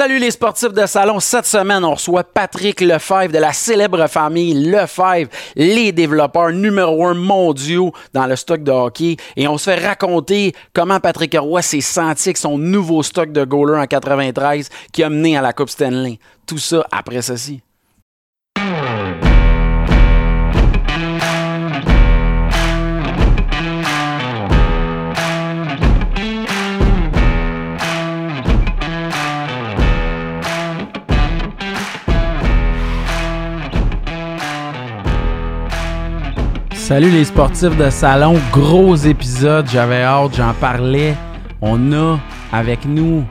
Salut les sportifs de salon. Cette semaine, on reçoit Patrick Lefebvre de la célèbre famille Lefebvre, les développeurs numéro un mondiaux dans le stock de hockey. Et on se fait raconter comment Patrick Roy s'est senti avec son nouveau stock de goalers en 93 qui a mené à la Coupe Stanley. Tout ça après ceci. Salut les sportifs de salon, gros épisode, j'avais hâte, j'en parlais. On a avec nous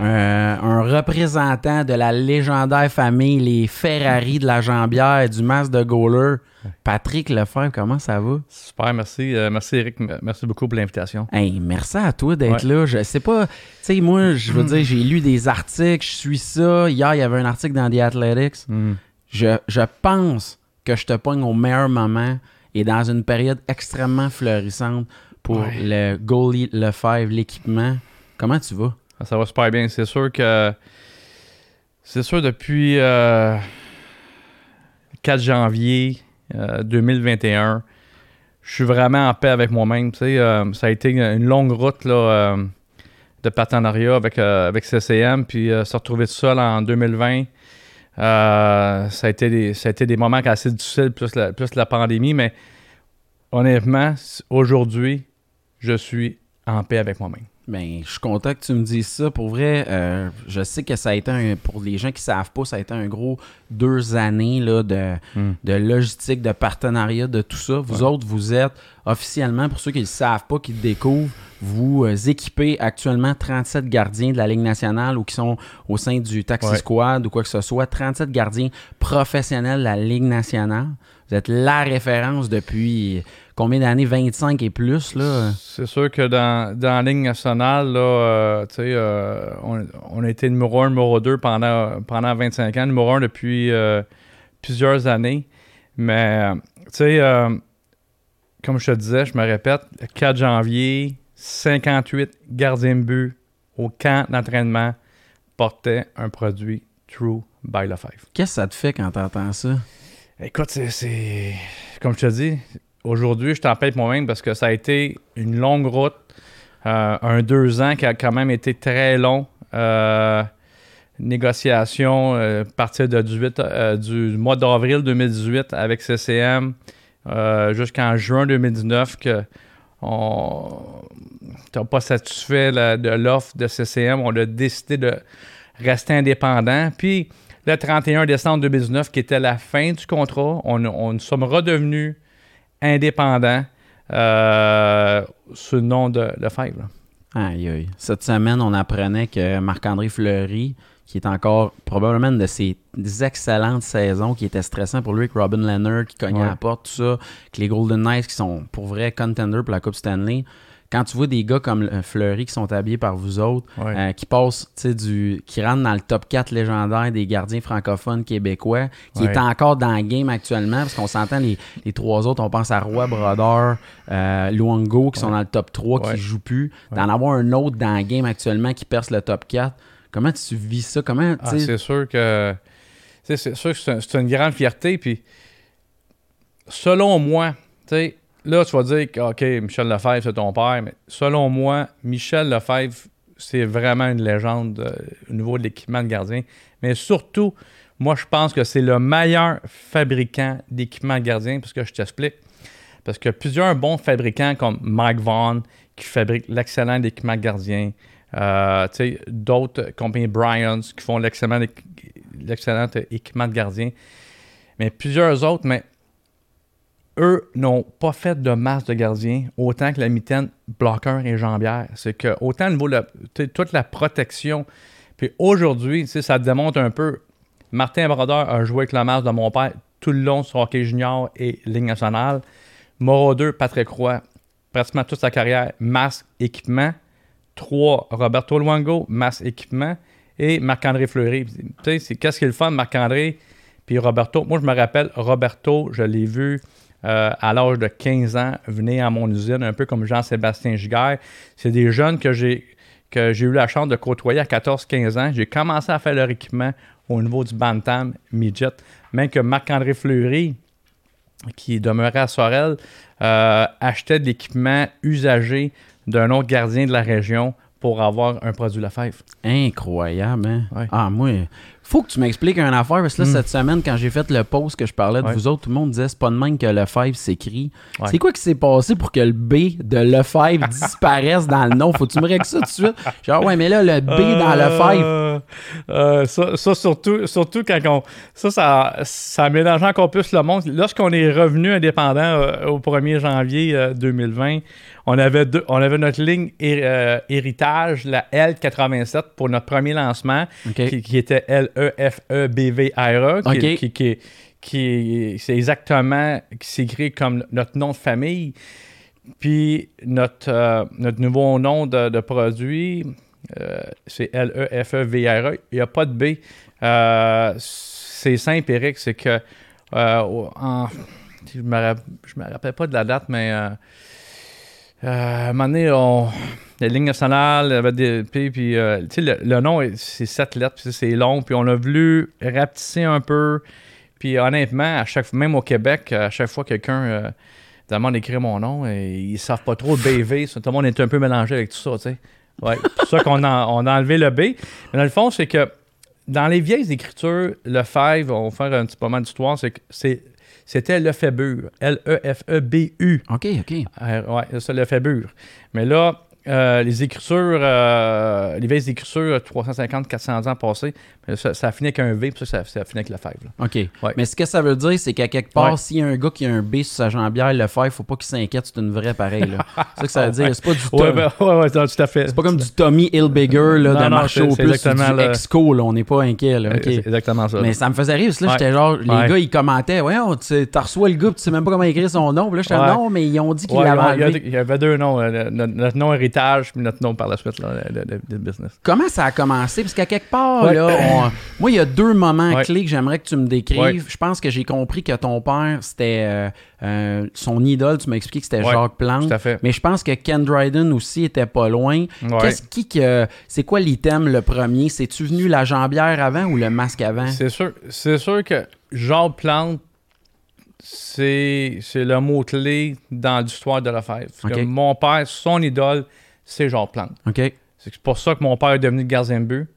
un, un représentant de la légendaire famille, les Ferrari de la Jambière, du Mas de Gauler, Patrick Lefebvre. Comment ça va? Super, merci. Euh, merci Eric, merci beaucoup pour l'invitation. Hey, merci à toi d'être Ouais. là. Je sais pas, tu sais, moi, je veux dire, j'ai lu des articles, je suis ça. Hier, il y avait un article dans The Athletics. Je, je pense que je te pogne au meilleur moment et dans une période extrêmement florissante pour Ouais. le goalie Lefebvre, l'équipement. Comment tu vas? Ah, Ça va super bien. C'est sûr que. C'est sûr, depuis euh, 4 janvier euh, 2021, je suis vraiment en paix avec moi-même. Euh, ça a été une longue route là, euh, de partenariat avec, euh, avec CCM, puis euh, se retrouver tout seul en 2020. Euh, ça, a été des, ça a été des moments assez difficiles, plus la, plus la pandémie, mais honnêtement, aujourd'hui, je suis en paix avec moi-même. Ben, je suis content que tu me dises ça. Pour vrai, euh, je sais que ça a été, un, pour les gens qui savent pas, ça a été un gros deux années là, de, Mm. de logistique, de partenariat, de tout ça. Vous Ouais. autres, vous êtes officiellement, pour ceux qui ne le savent pas, qui le découvrent, vous euh, équipez actuellement 37 gardiens de la Ligue nationale ou qui sont au sein du Taxi Ouais. Squad ou quoi que ce soit. 37 gardiens professionnels de la Ligue nationale. Vous êtes la référence depuis combien d'années? 25 et plus, là? C'est sûr que dans, dans la ligne nationale, là, euh, euh, on, on a été numéro 1, numéro 2 pendant, pendant 25 ans, numéro 1 depuis euh, plusieurs années. Mais, tu sais, comme je te disais, je me répète, le 4 janvier, 58 gardiens de but au camp d'entraînement portaient un produit True by Lefebvre. Qu'est-ce que ça te fait quand tu entends ça? Écoute, c'est. Comme je te dis, aujourd'hui, je t'en moi-même parce que ça a été une longue route. euh, un deux ans qui a quand même été très long. Euh, négociation euh, à partir de 18, euh, du mois d'avril 2018 avec CCM euh, jusqu'en juin 2019 que on n'était pas satisfait de l'offre de CCM. On a décidé de rester indépendant. Puis le 31 décembre 2019, qui était la fin du contrat, on, on nous sommes redevenus indépendants euh, sous le nom de Lefebvre. Aïe, aïe. Cette semaine, on apprenait que Marc-André Fleury, qui est encore probablement une de ses excellentes saisons, qui était stressant pour lui avec Robin Leonard, qui cognait Ouais. à la porte, tout ça, avec les Golden Knights qui sont pour vrai contenders pour la Coupe Stanley. Quand tu vois des gars comme euh, Fleury qui sont habillés par vous autres, Ouais. euh, qui passent, tu sais, du, qui rentrent dans le top 4 légendaire des gardiens francophones québécois, qui Ouais. est encore dans le game actuellement, parce qu'on s'entend les, les trois autres, on pense à Roy Brodeur, euh, Luongo, qui sont dans le top 3, Ouais. qui jouent plus. D'en avoir un autre dans le game actuellement qui perce le top 4. Comment tu vis ça? Comment, Ah, c'est sûr que c'est sûr que c'est un- c'est une grande fierté. Puis selon moi, tu sais, là tu vas dire que ok Michel Lefebvre c'est ton père, mais selon moi Michel Lefebvre c'est vraiment une légende euh, au niveau de l'équipement de gardien. Mais surtout, moi je pense que c'est le meilleur fabricant d'équipement de gardien, parce que je t'explique. Parce que plusieurs bons fabricants comme Mike Vaughn qui fabrique l'excellent équipement de gardien, euh, d'autres compagnies Bryans qui font l'excellent équipement de gardien. Mais plusieurs autres, mais eux n'ont pas fait de masse de gardiens autant que la mitaine bloqueur et jambière. C'est que autant au niveau de toute la protection. Puis aujourd'hui, ça démontre un peu. Martin Brodeur a joué avec la masse de mon père tout le long sur hockey junior et Ligue nationale. Moreau 2, Patrick Roy, pratiquement toute sa carrière, masque, équipement. 3, Roberto Luango, masque, équipement. Et Marc-André Fleury. Tu sais, qu'est-ce qui est le fun, Marc-André? Puis Roberto. Moi, je me rappelle, Roberto, je l'ai vu euh, à l'âge de 15 ans venir à mon usine, un peu comme Jean-Sébastien Giguère. C'est des jeunes que j'ai que j'ai eu la chance de côtoyer à 14-15 ans. J'ai commencé à faire leur équipement au niveau du Bantam Midget. Même que Marc-André Fleury, qui demeurait à Sorel, euh, achetait de l'équipement usagé d'un autre gardien de la région pour avoir un produit Lefebvre. Incroyable, hein? Ouais. Ah, moi, faut que tu m'expliques une affaire, parce que là, Hmm. cette semaine, quand j'ai fait le post que je parlais de Ouais. vous autres, tout le monde disait c'est pas de même que Lefebvre s'écrit. Ouais. C'est quoi qui s'est passé pour que le B de Lefebvre disparaisse dans le nom? Faut que tu me règles ça tout de suite? Genre, ouais, mais là, le B dans Lefebvre. Euh, euh, ça, ça, surtout, surtout quand on. Ça, ça, ça mélange encore plus le monde. Lorsqu'on est revenu indépendant euh, au 1er janvier euh, 2020, on avait, deux, on avait notre ligne hé- héritage, la L87, pour notre premier lancement, qui, qui était L-E-F-E-B-V-R-E, qui, OK. qui, qui, qui- c'est exactement, qui s'écrit comme notre nom de famille. Puis notre, euh, notre nouveau nom de, de produit, euh, c'est L-E-F-E-V-R-E. Il n'y a pas de B. Euh, c'est simple, Eric, c'est que en- je me je me rappelle pas de la date, mais à un moment donné, on, la ligne nationale, avait des, puis, puis, euh, tu sais, le, le nom, est- c'est sept lettres, puis c'est long, puis on a voulu rapetisser un peu. Puis honnêtement, à chaque, même au Québec, à chaque fois que quelqu'un euh, demande d'écrire mon nom, et ils savent pas trop BV, ça, tout le monde est un peu mélangé avec tout ça, tu sais. Ouais, c'est pour ça qu'on a, on a enlevé le B. Mais dans le fond, c'est que dans les vieilles écritures, le Five, on va faire un petit moment d'histoire, c'est que c'est- c'était Lefebvre, L-E-F-E-B-U. OK, OK. Euh, ouais, c'est ça, Lefebvre. Mais là, euh, les écritures, euh, les vieilles écritures, 350-400 ans passés, ça, ça a fini avec un V, puis ça, ça, a fini avec Lefebvre. là. OK. Ouais. Mais ce que ça veut dire, c'est qu'à quelque part, Ouais. s'il y a un gars qui a un B sur sa jambière, le faire, faut pas qu'il s'inquiète, c'est une vraie pareille. c'est ça que ça veut dire. C'est pas du Ouais, Tom- ben, non, tout à fait. C'est pas comme du Tommy Hilbiger là, Non, de marché au plus, du le- Exco, là, on n'est pas inquiet. Là. Euh, exactement ça. Mais ça me faisait rire, parce que là, j'étais genre, les gars, ils commentaient, ouais, t'as reçu le gars, tu sais même pas comment écrire son nom. Puis là, j'étais non, mais ils ont dit qu'ils Ouais, l'avaient il y avait deux noms, euh, le- notre, notre nom puis notre nom par la suite, là, de, de- de business. Comment ça a commencé? Parce qu'à quelque part, Ouais. là, on- moi, il y a deux moments Ouais. clés que j'aimerais que tu me décrives. Ouais. Je pense que j'ai compris que ton père, c'était euh, euh, son idole. Tu m'as expliqué que c'était Jacques Plante. Tout à fait. Mais je pense que Ken Dryden aussi était pas loin. Qu'est-ce qui que c'est quoi l'item le premier? C'est-tu venu la jambière avant ou le masque avant? C'est sûr, c'est sûr que Jacques Plante, c'est c'est le mot-clé dans l'histoire de que Ok. mon père, son idole, c'est Jacques Plante. Ok. C'est pour ça que mon père est devenu gardien de but.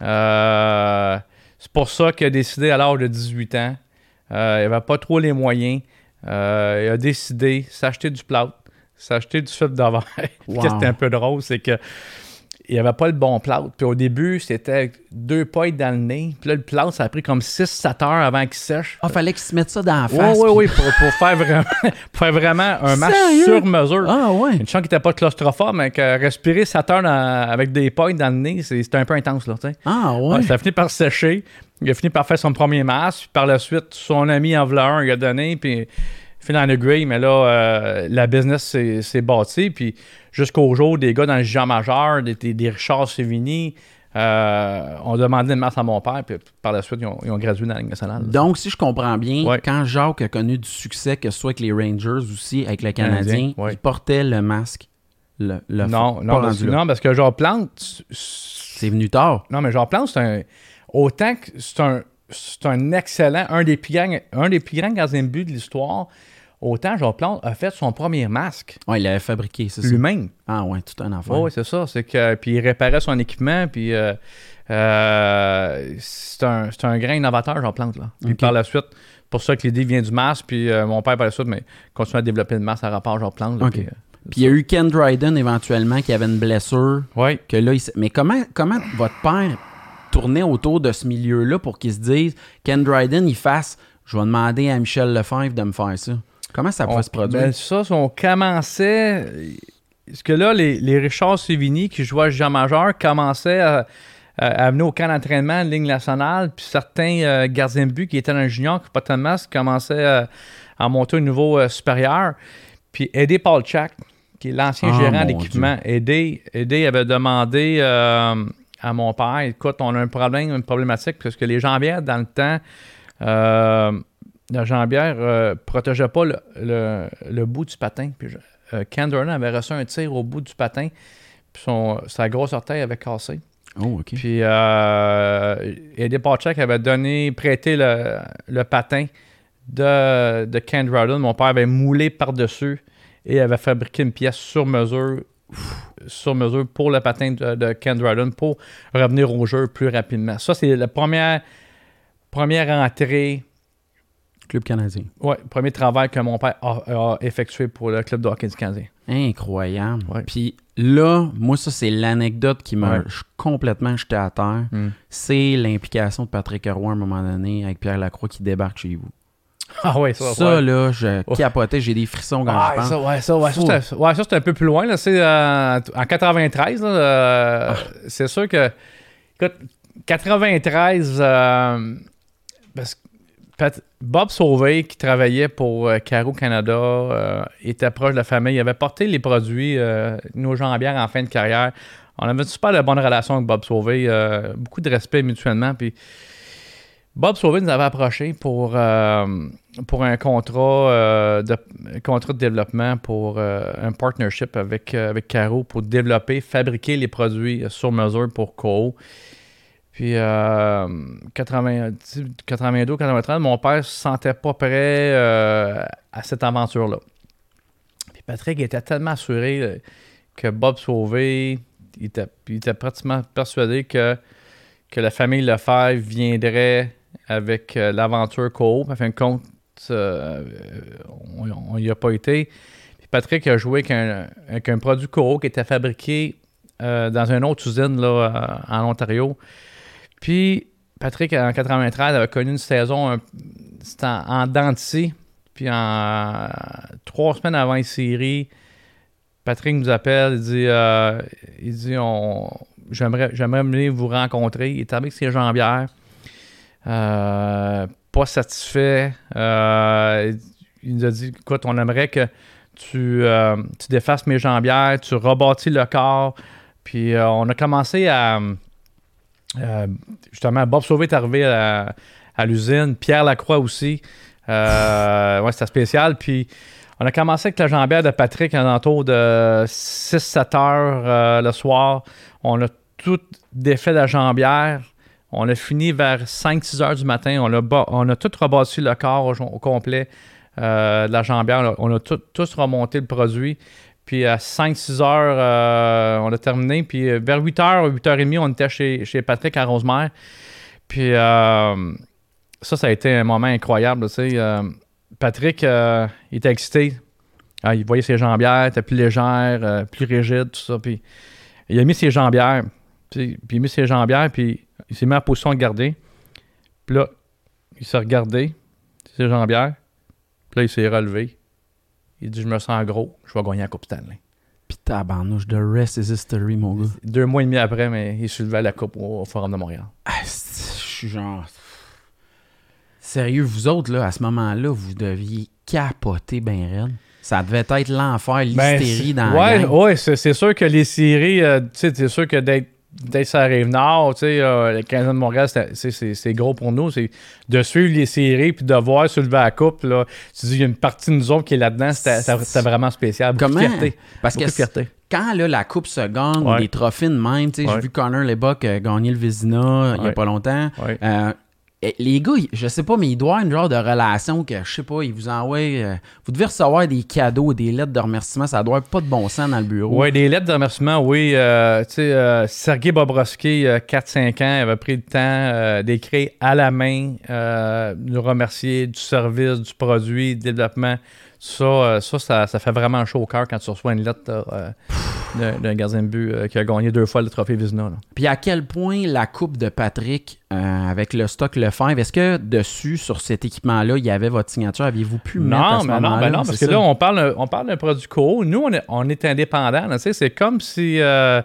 Euh, c'est pour ça qu'il a décidé à l'âge de 18 ans. Euh, il n'avait pas trop les moyens. Euh, il a décidé s'acheter du plâtre, s'acheter du verre. Puis Wow. Qu'est-ce qui était un peu drôle, c'est que il n'y avait pas le bon plâtre. Puis au début, c'était deux pailles dans le nez. Puis là, le plâtre, ça a pris comme 6-7 heures avant qu'il sèche. Ah, fallait qu'il se mette ça dans la Oui, face. oui, puis- oui, pour, pour faire vraiment, pour faire vraiment un match Sérieux? sur mesure. Ah ouais. Une chance qu'il n'était pas claustrophobe, mais que respirer 7 heures dans- avec des pailles dans le nez, c'était un peu intense, là, tu sais. Ah ouais. Ouais, ça a fini par sécher. Il a fini par faire son premier masque. Puis par la suite, son ami en voulait un, il a donné. Puis fini en agree. Mais là, euh, la business s'est s'est bâtie. Puis jusqu'au jour, des gars dans le Jean Majeur, des, des, des Richard Sévigny, euh, ont demandé une masse à mon père. Puis par la suite, ils ont, ils ont gradué dans la Ligue nationale. Donc, si je comprends bien, Ouais. quand Jacques a connu du succès, que ce soit avec les Rangers aussi, avec le Canadien, ouais. il portait le masque. Le, le non, non, parce, non, parce que genre Plante, C'est venu tard. Non, mais Jean Plante, c'est un. Autant que c'est un, c'est un excellent, un des plus grands, un des plus grands gardiens de but de l'histoire, autant Jean Plante a fait son premier masque Ouais, il l'avait fabriqué, c'est ça. lui-même. Ah ouais, tout un affaire. Oui, c'est ça. C'est que, puis il réparait son équipement, puis euh, euh, c'est un, un grand innovateur, Jean Plante. Là. Puis par la suite, pour ça que l'idée vient du masque, puis euh, mon père par la suite, mais continue à développer le masque à rapport Jean Plante. là, puis, Puis il y a eu Ken Dryden éventuellement qui avait une blessure. ouais. Que là, il Mais comment, comment votre père tournait autour de ce milieu-là pour qu'il se dise Ken Dryden, il fasse Je vais demander à Michel Lefebvre de me faire ça? Comment ça pouvait On- se produire? ben, ça, on commençait. Parce que là, les, les Richard Sévigny qui jouaient à Jean Majeur commençaient à, à, à venir au camp d'entraînement de ligne nationale, puis certains euh, gardiens de but qui étaient dans le junior, qui pas masque, commençaient euh, à monter au niveau euh, supérieur. Puis Eddie Paulchak, qui est l'ancien Ah, gérant d'équipement, Eddie, Eddie avait demandé à mon père écoute, on a un problème, une problématique, parce que les jambières, dans le temps, la jambière ne protégeait pas le, le- le bout du patin. Puis euh, avait reçu un tir au bout du patin. puis son, sa grosse orteil avait cassé. Oh, OK. Puis euh, Eddie Pachak avait donné, prêté le, le patin de, de Ken Dryden. Mon père avait moulé par-dessus et avait fabriqué une pièce sur mesure sur mesure pour le patin de, de Ken Dryden pour revenir au jeu plus rapidement. Ça, c'est la première, première entrée, Club canadien. ouais, premier travail que mon père a, a effectué pour le club de hockey du Canadien. Incroyable. Ouais. Puis là, moi, ça, c'est l'anecdote qui m'a Ouais. complètement jeté à terre. Mm. C'est l'implication de Patrick Roy à un moment donné avec Pierre Lacroix qui débarque chez vous. Ah ouais, ça, Ça, ouais. là, je Ouais. capotais, j'ai des frissons quand Ah, je pense. ça, ouais, ça, ouais, ça, ouais, c'était un peu plus loin. Là, c'est, euh, en 93, là, euh, Ah. c'est sûr que. Écoute, 93, euh, parce que Bob Sauvé, qui travaillait pour euh, Caro Canada, euh, était proche de la famille. Il avait porté les produits, euh, nos jambières en fin de carrière. On avait une super de bonne relation avec Bob Sauvé, beaucoup de respect mutuellement. Puis Bob Sauvé nous avait approché pour, pour un contrat, de, contrat de développement pour un partnership avec, avec Caro pour développer, fabriquer les produits sur mesure pour Co. Puis euh, 80 82, 93, mon père se sentait pas prêt euh, à cette aventure-là. Puis Patrick était tellement assuré euh, que Bob Sauvé, il était, il était pratiquement persuadé que, que la famille Lefebvre viendrait avec euh, l'aventure coop. En fin de compte, on n'y a pas été. Puis Patrick a joué avec un, produit coop qui était fabriqué dans une autre usine là, en Ontario. Puis Patrick, en 93, avait connu une saison en, en. Puis en trois semaines avant les séries, Patrick nous appelle, il dit, euh, il dit on, j'aimerais, j'aimerais venir vous rencontrer. Il est avec ses jambières. Euh, pas satisfait. Euh, il nous a dit écoute, on aimerait que tu, euh, tu défasses mes jambières, tu rebâtis le corps. Puis euh, on a commencé à. Euh, justement, Bob Sauvé est arrivé à, l'usine, Pierre Lacroix aussi. Euh, ouais, c'était spécial. Puis on a commencé avec la jambière de Patrick à l'entour de 6-7 heures euh, le soir. On a tout défait la jambière. On a fini vers 5-6 heures du matin. On a, tout rebâti le corps au, complet de la jambière. On a, tous remonté le produit. Puis à 5-6 heures, euh, on a terminé. Puis euh, vers 8 heures, 8 heures et demie, on était chez, chez Patrick à Rosemère. Puis euh, ça, ça a été un moment incroyable. tu sais. Patrick, il était excité. Ah, il voyait ses jambières, était plus légère, euh, plus rigide, tout ça. Puis il a mis ses jambières. Puis, puis il a mis ses jambières, puis il s'est mis en position de garder. Puis là, il s'est regardé, ses jambières. Puis là, il s'est relevé. Il dit Je me sens gros, je vais gagner la Coupe Stanley. Puis tabarnouche, the rest is history, mon gars. Deux mois et demi après, mais il soulevait la Coupe au, au Forum de Montréal. Ah, je suis genre. Sérieux, vous autres, là, à ce moment-là, vous deviez capoter ben raide. Ça devait être l'enfer, l'hystérie dans la Ouais, gang. ouais c'est, c'est sûr que les séries, euh, tu sais, c'est sûr que d'être, d'être sur la rive nord, tu sais, euh, le 15 de Montréal, c'est, gros pour nous. C'est de suivre les séries puis de voir soulever la coupe. Là, tu dis, il y a une partie de nous autres qui est là-dedans, c'était, vraiment spécial. Beaucoup Comment? de fierté. Parce Beaucoup que de fierté. quand là, la coupe se gagne, ou Ouais. les trophées de même, tu sais, j'ai vu Connor Lebock euh, gagner le Vézina il y a pas longtemps. Euh, les gars, je sais pas, mais il doit avoir une genre de relation que, je sais pas, ils vous envoient. euh, vous devez recevoir des cadeaux, des lettres de remerciement. Ça doit être pas de bon sens dans le bureau. Ouais, des lettres de remerciement, oui. euh, tu sais, euh, Sergei Bobrovski, euh, 4-5 ans, avait pris le temps euh, d'écrire à la main, euh, nous remercier du service, du produit, du développement. Ça, euh, ça, ça, ça fait vraiment chaud au cœur quand tu reçois une lettre euh, d'un- gardien de but euh, qui a gagné deux fois le trophée Vizina. là. Puis à quel point la coupe de Patrick euh, avec le stock Lefebvre, est-ce que dessus, sur cet équipement-là, il y avait votre signature? Aviez-vous pu mettre à Non, ce mais non, ben non, parce que ça. là, on parle, on parle d'un produit co. Nous, on est, on est indépendant. C'est comme si. euh,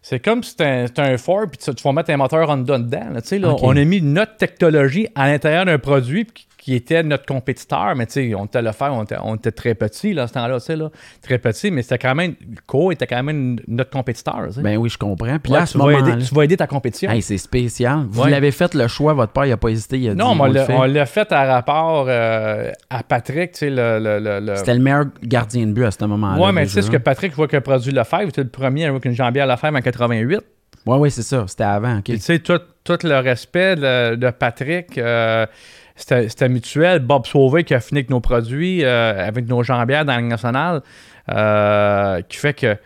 c'est comme si c'était un, un Ford, puis tu, tu vas mettre un moteur Honda dedans. là, là. On a mis notre technologie à l'intérieur d'un produit, puis qui était notre compétiteur, mais tu sais, on était le faire, on était, on était très petit là, à ce temps-là, tu sais, là, très petit, mais c'était quand même, Co était quand même notre compétiteur. tu sais. Ben oui, je comprends. Puis Ouais, là, à tu, ce vas moment-là, aider, tu vas aider ta compétition. hey, c'est spécial. Vous Ouais. l'avez fait le choix, votre père, il a pas hésité, il a non, dit, mais on le l'a- fait. on l'a fait à rapport euh, à Patrick, tu sais, le. le, le, C'était le meilleur gardien de but à ce moment-là. Ouais, mais tu sais ce que Patrick voit que produit Lefebvre, c'était le premier avec une jambière Lefebvre en 88. Ouais, ouais, c'est ça. C'était avant. ok. Puis tu sais, tout, tout le respect de, de Patrick, euh, c'était mutuel. Bob Sauvé qui a fini avec nos produits, euh, avec nos jambières dans la Ligue nationale, euh, qui fait que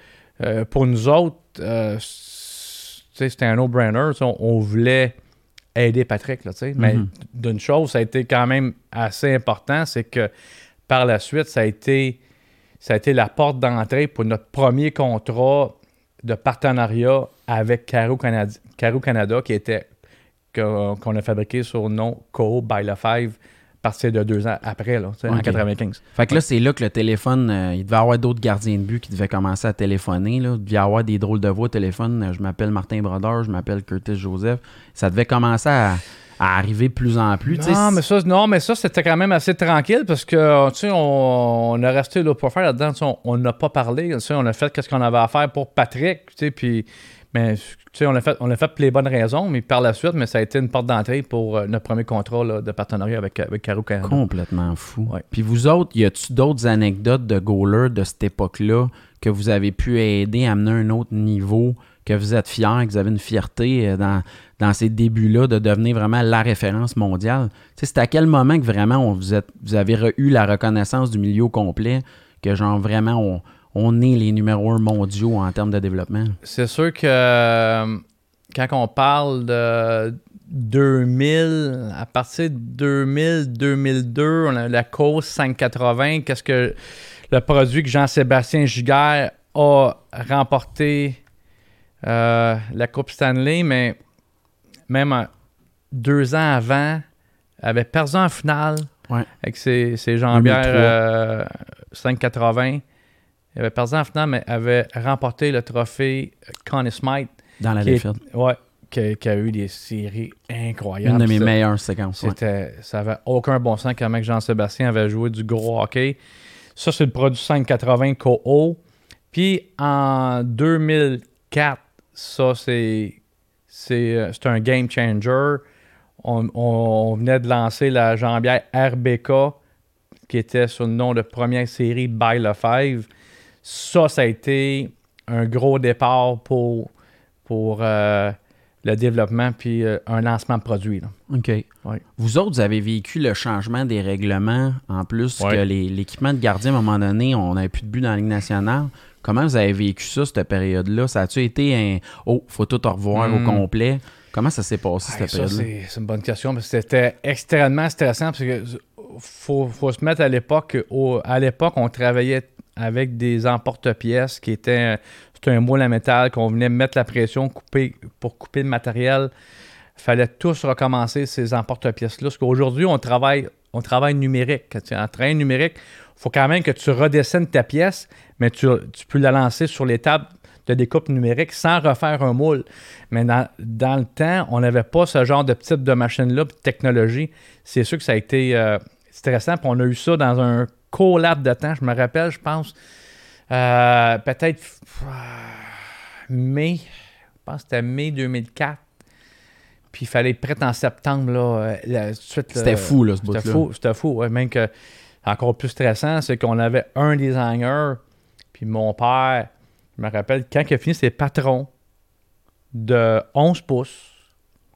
euh, pour nous autres, c'était un no-brainer. On, on voulait aider Patrick, là, mais Mhm. d'une chose, ça a été quand même assez important, c'est que par la suite, ça a été, ça a été la porte d'entrée pour notre premier contrat de partenariat avec Caro Canada, Caro Canada qui était que- qu'on a fabriqué sur le nom Co by La Five à partir de deux ans après, là, en Ok. 95. Fait que là, c'est là que le téléphone, euh, il devait y avoir d'autres gardiens de but qui devaient commencer à téléphoner. Là. Il devait y avoir des drôles de voix au téléphone. Euh, Je m'appelle Martin Brodeur, je m'appelle Curtis Joseph. Ça devait commencer à, à arriver de plus en plus. Non, mais ça, non, mais ça, c'était quand même assez tranquille parce que, tu sais, on, on a resté là pour faire là-dedans. On n'a pas parlé. On a fait qu'est-ce qu'on avait à faire pour Patrick. tu sais, Puis, mais, tu sais, on l'a fait, on l'a fait pour les bonnes raisons, mais par la suite, mais ça a été une porte d'entrée pour euh, notre premier contrat là, de partenariat avec, avec Caro Canada. Complètement fou. Ouais. Puis vous autres, y a-tu d'autres anecdotes de goalers de cette époque-là que vous avez pu aider à amener à un autre niveau, que vous êtes fiers, que vous avez une fierté euh, dans, dans ces débuts-là de devenir vraiment la référence mondiale? Tu sais, c'est à quel moment que vraiment on, vous, êtes, vous avez eu la reconnaissance du milieu complet, que genre vraiment on, on est les numéros un mondiaux en termes de développement? C'est sûr que euh, quand on parle de 2000, à partir de 2000, 2002, on a la cause 580. Qu'est-ce que le produit que Jean-Sébastien Giguère a remporté euh, la Coupe Stanley, mais même deux ans avant, avait perdu en finale Ouais. avec ses, ses jambières 2003. euh, 580. Il avait perdu en finale, mais avait remporté le trophée Connie Smythe, Dans la défaite. ouais, qui, qui a eu des séries incroyables. Une de mes Ça- meilleures séquences. ouais. ça avait aucun bon sens comment que Jean-Sébastien avait joué du gros hockey. Ça, c'est le produit 580 KO. Puis en 2004, ça, c'est, c'est, euh, c'est un game changer. On, on venait de lancer la jambière RBK, qui était sur le nom de première série By Le Five. Ça, ça a été un gros départ pour, pour euh, le développement puis euh, un lancement de produit. là. OK. Vous autres, vous avez vécu le changement des règlements, en plus que l'équipement de gardien, à un moment donné, on n'avait plus de but dans la Ligue nationale. Comment vous avez vécu ça, cette période-là? Ça a-tu été un « Oh, faut tout revoir au Hmm. complet ?» Comment ça s'est passé, cette période-là? c'est c'est une bonne question parce que c'était extrêmement stressant parce que faut, faut se mettre à l'époque. À l'époque, on travaillait avec des emporte-pièces qui étaient c'était un moule à métal qu'on venait mettre la pression couper, pour couper le matériel. fallait tous recommencer ces emporte-pièces-là. Parce qu'aujourd'hui, on travaille, on travaille numérique. Quand tu es en train numérique, il faut quand même que tu redescends ta pièce, mais tu, tu peux la lancer sur les tables de découpe numérique sans refaire un moule. Mais dans, dans le temps, on n'avait pas ce genre de type de machine-là, de technologie. C'est sûr que ça a été euh, stressant. Puis on a eu ça dans un court laps de temps. Je me rappelle, je pense, euh, peut-être euh, mai, je pense que c'était mai 2004. Puis il fallait être prêt en septembre. Là, euh, là, C'était fou, là, ce C'était bout-là. fou, c'était fou. ouais. même que, encore plus stressant, c'est qu'on avait un designer, puis mon père, je me rappelle, quand il a fini ses patrons de 11 pouces,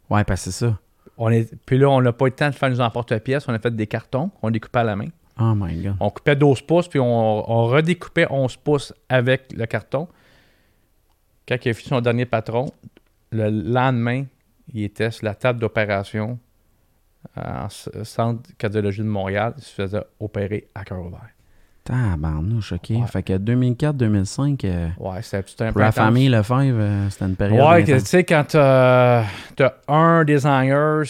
Ouais, parce que c'est ça. on est, puis là, on n'a pas eu le temps de faire nos emporte-pièces, on a fait des cartons, on découpait à la main. Oh my God. On coupait 12 pouces, puis on, on redécoupait 11 pouces avec le carton. Quand il a fini son dernier patron, le lendemain, il était sur la table d'opération en s- centre cardiologie de Montréal. Il se faisait opérer à cœur ouvert. Tabarnouche, OK. Ouais. Fait que 2004-2005, euh, Ouais, c'était un pour la famille Lefebvre, euh, c'était une période Ouais, tu sais, quand t'as t'as un designer,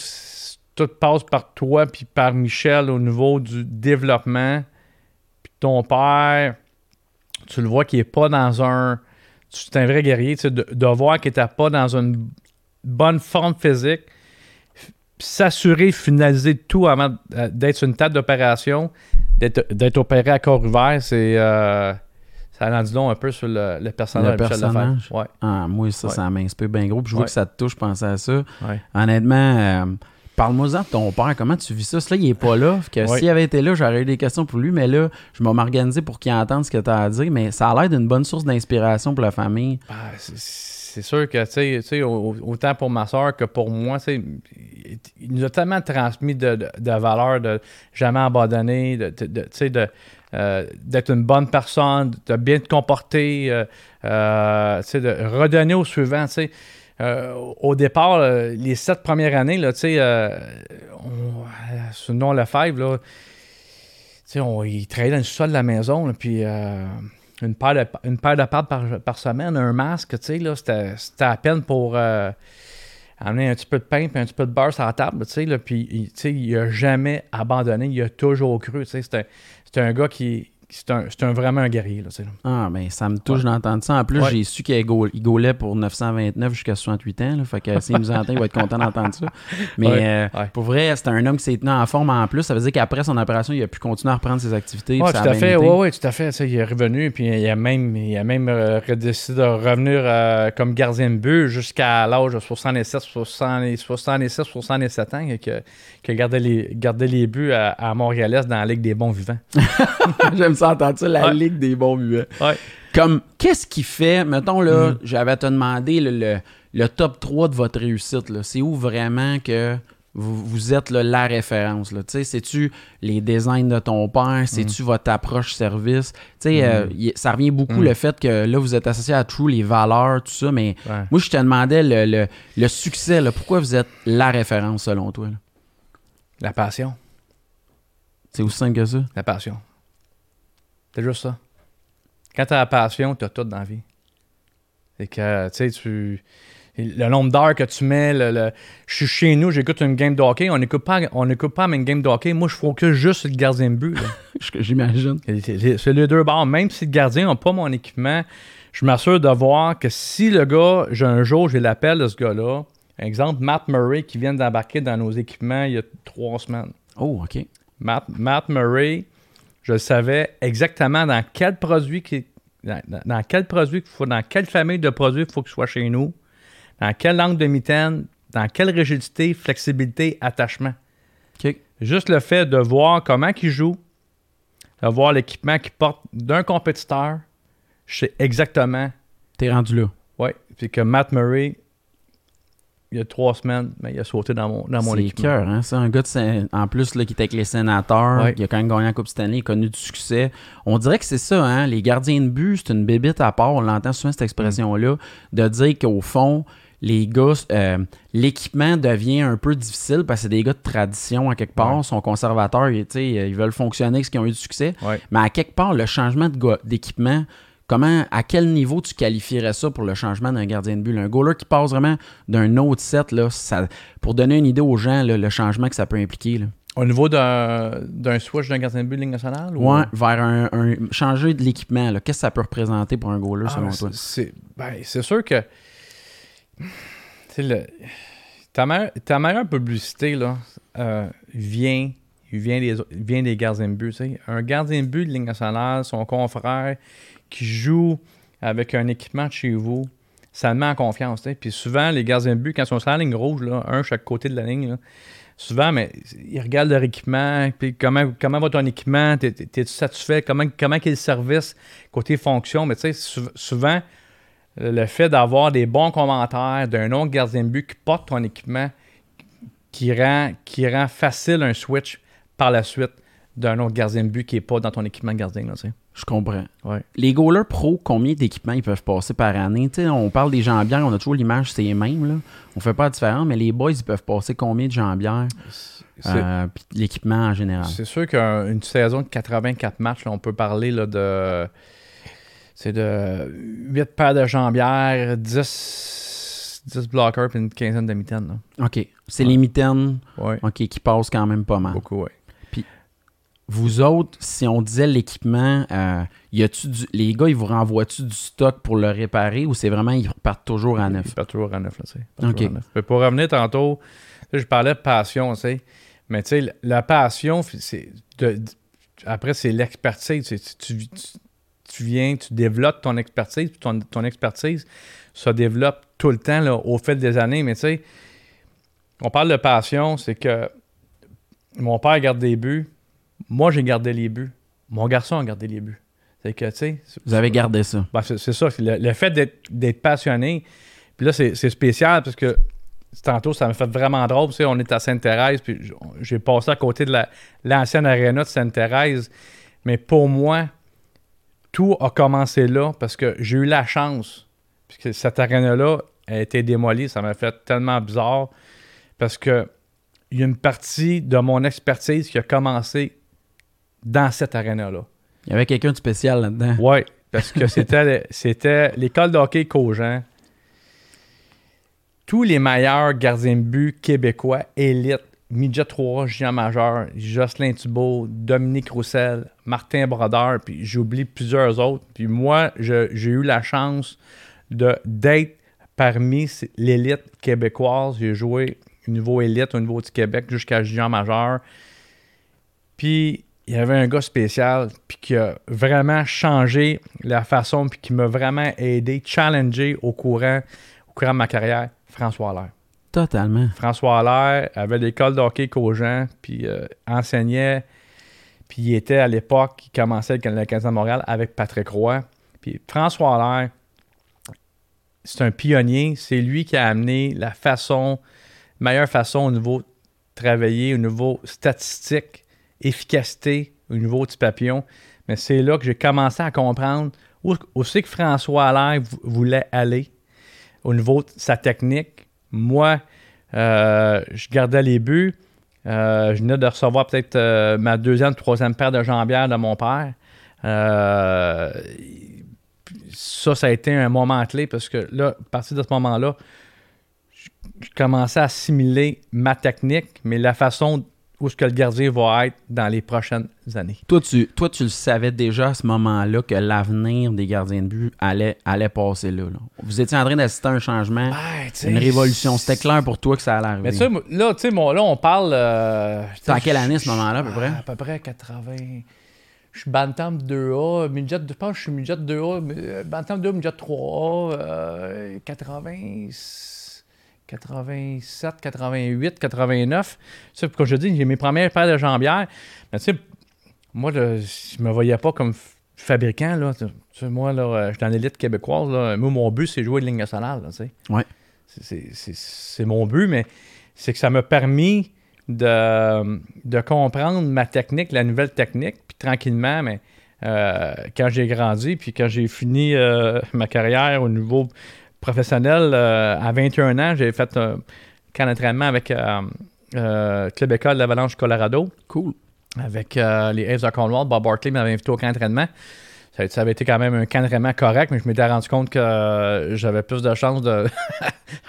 tout passe par toi puis par Michel au niveau du développement. Puis ton père, tu le vois qu'il est pas dans un... C'est un vrai guerrier, tu sais, de, de voir qu'il était pas dans une bonne forme physique. s'assurer, finaliser tout avant euh, d'être sur une table d'opération, d'être opéré à corps ouvert, c'est. euh, ça en dit long un peu sur le, le personnage Le de Michel personnage? Ouais, Ah, moi, ça, Ouais. ça m'inspire bien gros. Puis je vois Ouais. que ça te touche, penser à ça. Honnêtement, euh, parle-moi-en de ton père. Comment tu vis ça? Là, il est pas là. Que. S'il avait été là, j'aurais eu des questions pour lui. Mais là, je vais m'organiser pour qu'il entende ce que tu as à dire. Mais ça a l'air d'une bonne source d'inspiration pour la famille. Ah, c'est- sûr que, tu sais- autant pour ma soeur que pour moi, tu sais, il- nous a tellement transmis de, de, de valeurs de jamais abandonner, de, de- de- tu sais, de, euh, d'être une bonne personne, de bien te comporter, euh, euh, tu sais, de redonner au suivant, sais. Euh, au départ, euh, les sept premières années, là, euh, euh, sous le nom Lefebvre, là, on, il travaillait dans le sol de la maison, puis une paire de, une paire de par, par semaine, un masque, c'était, à peine pour amener un petit peu de pain puis un petit peu de beurre sur la table, tu là, puis il- tu sais, il a jamais abandonné, il a toujours cru, tu un gars qui, c'est un, un- vraiment un guerrier, là. Ah, ben ça me touche Ouais. d'entendre ça. En plus, Ouais. j'ai su qu'il gaul- il gaulait pour 929 jusqu'à 68 ans. Là, fait que s'il nous entend, il va être content d'entendre ça. Mais Ouais, euh, pour vrai, c'est un homme qui s'est tenu en forme en plus. Ça veut dire qu'après son opération, il a pu continuer à reprendre ses activités. Ça tout à fait. été. Ouais, ouais, tout à fait. Sais, il est revenu, puis il a même, il a même euh, décidé de revenir euh, comme gardien de but jusqu'à l'âge de 67, 60 66, 67 ans, que, que gardait, les, gardait les buts à, à Montréal-Est dans la Ligue des bons vivants. J'aime ça entendre ça, la Ouais. Ligue des bons muets? Ouais. Comme, qu'est-ce qui fait, mettons là, Mm. j'avais à te demander le, le- le top 3 de votre réussite. là. C'est où vraiment que vous, vous êtes là, la référence? là? Tu sais, C'est-tu les designs de ton père? C'est-tu votre approche service? Tu sais, euh, y- ça revient beaucoup Mm. le fait que là, vous êtes associé à True, les valeurs, tout ça, mais Ouais. moi, je te demandais le, le- le succès. là. Pourquoi vous êtes la référence selon toi? là? La passion. C'est aussi simple que ça? La passion. C'est juste ça. Quand tu as la passion, tu as tout dans la vie. C'est que, tu sais, tu. Le nombre d'heures que tu mets, le, le- je suis chez nous, j'écoute une game de hockey, on n'écoute pas, on n'écoute pas une game de hockey. Moi, je focus juste sur le gardien de but. J'imagine. C'est- les deux bords. Même si le gardien n'a pas mon équipement, je m'assure de voir que si le gars, j'ai un jour, j'ai l'appel de ce gars-là, exemple, Matt Murray qui vient d'embarquer dans nos équipements il y a trois semaines. Oh, OK. Matt, Matt Murray, je savais exactement dans quel produit qui, dans, quel produit qu'il faut, dans quelle famille de produits il faut qu'il soit chez nous, dans quelle angle de mitaine, dans quelle rigidité, flexibilité, attachement. Juste le fait de voir comment il joue, de voir l'équipement qu'il porte d'un compétiteur, je sais exactement. T'es rendu là. Ouais. Puis que Matt Murray, il y a trois semaines, mais il a sauté dans mon, dans mon C'est équipement. cœur, hein? C'est un gars de en plus là, qui était avec les sénateurs, Ouais. qui a quand même gagné la Coupe Stanley, il a connu du succès. On dirait que c'est ça, hein? Les gardiens de but, c'est une bébite à part. On l'entend souvent cette expression-là, de dire qu'au fond, les gars, euh, l'équipement devient un peu difficile parce que c'est des gars de tradition à quelque part, Ouais. sont conservateurs, ils, veulent fonctionner avec ce qui ont eu du succès. Ouais. Mais à quelque part, le changement d'équipement, comment, à quel niveau tu qualifierais ça pour le changement d'un gardien de but? Un goaler qui passe vraiment d'un autre set, là, ça, pour donner une idée aux gens, là, le changement que ça peut impliquer. Là. Au niveau d'un switch d'un gardien de but de Ligue nationale? ou- Ouais, vers un, un- changer de l'équipement, qu'est-ce que ça peut représenter pour un goaler Ah, selon toi? C'est ben, c'est sûr que le, ta, meilleure, ta meilleure publicité là, euh, vient, vient, des, vient des gardiens de but. Un gardien de but de Ligue nationale, son confrère qui joue avec un équipement de chez vous, ça le met en confiance. Puis souvent, les gardiens de but, quand ils sont sur la ligne rouge, là, un chaque côté de la ligne, souvent, mais ils regardent leur équipement, puis comment, comment va ton équipement, t'es- t'es- t'es-tu satisfait, comment, comment est le service, côté fonction, mais tu sais, sou- souvent, le fait d'avoir des bons commentaires d'un autre gardien de but qui porte ton équipement, qui rend, qui rend facile un switch par la suite d'un autre gardien de but qui n'est pas dans ton équipement de gardien, là, tu sais. Je comprends. Ouais. Les goalers pro, combien d'équipements ils peuvent passer par année? On parle des jambières, on a toujours l'image, c'est les mêmes. Là. On fait pas la différence, mais les boys, ils peuvent passer combien de jambières? Euh, l'équipement en général? C'est sûr qu'une saison de 84 matchs, là, on peut parler là, de. C'est de 8 paires de jambières, 10, 10 blockers puis une quinzaine de mitaines. là. OK. C'est Ouais. les mitaines Ouais. Qui passent quand même pas mal. Beaucoup, ouais. Vous autres, si on disait l'équipement, euh, y a-tu du- les gars, ils vous renvoient-tu du stock pour le réparer ou c'est vraiment ils repartent toujours à neuf? Il part toujours à neuf, là, tu sais. Pour revenir tantôt je parlais de passion, tu sais. Mais tu sais, la passion, c'est après, c'est l'expertise. Tu, tu, tu- tu viens, tu développes ton expertise, puis ton, ton expertise se développe tout le temps là, au fil des années. Mais tu sais, on parle de passion, c'est que mon père garde des buts, moi j'ai gardé les buts, mon garçon a gardé les buts. C'est que, tu sais, Vous avez gardé ça. ben, c'est ça, le, le fait d'être passionné. Puis là, c'est spécial parce que tantôt, ça m'a fait vraiment drôle. Tu sais, on est à Sainte-Thérèse, puis j'ai passé à côté de la- l'ancienne aréna de Sainte-Thérèse. Mais pour moi, tout a commencé là parce que j'ai eu la chance. Puisque cette aréna-là a été démolie, ça m'a fait tellement bizarre parce que il y a une partie de mon expertise qui a commencé dans cette aréna-là. Il y avait quelqu'un de spécial là-dedans. Oui, parce que c'était, c'était l'école de hockey Cogent. Tous les meilleurs gardiens de but québécois, élite, midget 3, Jean Majeur, Jocelyn Thibault, Dominique Roussel, Martin Brodeur, puis j'oublie plusieurs autres. Puis moi, je- j'ai eu la chance de, d'être parmi l'élite québécoise. J'ai joué au niveau élite, au niveau du Québec, jusqu'à Jean Majeur. Puis il y avait un gars spécial, puis qui a vraiment changé la façon, puis qui m'a vraiment aidé, challengé au courant, au courant de ma carrière, François Allaire. Totalement. François Allaire avait l'école de hockey Cogent, puis euh, enseignait, puis il était à l'époque, il commençait le le Canadien de Montréal avec Patrick Roy. Puis François Allaire, c'est un pionnier, c'est lui qui a amené la façon, meilleure façon au niveau travailler, au niveau statistique, efficacité, au niveau du papillon. Mais c'est là que j'ai commencé à comprendre où, c'est que François Allaire vou- voulait aller au niveau de sa technique. Moi, euh, je gardais les buts. Euh, je venais de recevoir peut-être euh, ma deuxième, troisième paire de jambières de mon père. Ça, ça a été un moment clé parce que là, à partir de ce moment-là, je commençais à assimiler ma technique, mais la façon où ce que le gardien va être dans les prochaines années. Toi tu, toi, tu le savais déjà à ce moment-là que l'avenir des gardiens de but allait, allait passer là, là. Vous étiez en train d'assister à un changement, une révolution. C'était clair pour toi que ça allait arriver. Mais tu sais, là, tu sais, là, on parle. euh, sais, quelle année, je- ce moment-là, à peu près? À peu près 80. Je suis Bantam 2A, midget, je pense que je suis midget 2A, mais, euh, Bantam 2A, midget 3A, euh, 80, 87, 88, 89. Tu sais, je dis, j'ai mes premières paires de jambières. Mais tu sais, moi, je, je me voyais pas comme fabricant, là. Tu sais, moi, là, euh, je suis dans l'élite québécoise, là. Moi, mon but, c'est jouer de ligne nationale, là, tu sais. Ouais. C'est mon but, mais c'est que ça m'a permis de, de comprendre ma technique, la nouvelle technique, puis tranquillement, mais euh, quand j'ai grandi, puis quand j'ai fini euh, ma carrière au niveau professionnel, euh, à 21 ans, j'ai fait un camp d'entraînement avec euh, euh, Club École de l'Avalanche Colorado, Cool. avec euh, les Aces de Cornwall. Bob Barkley m'avait invité au camp d'entraînement. Ça, ça avait été quand même un camp d'entraînement correct, mais je m'étais rendu compte que euh, j'avais plus de chances d'avoir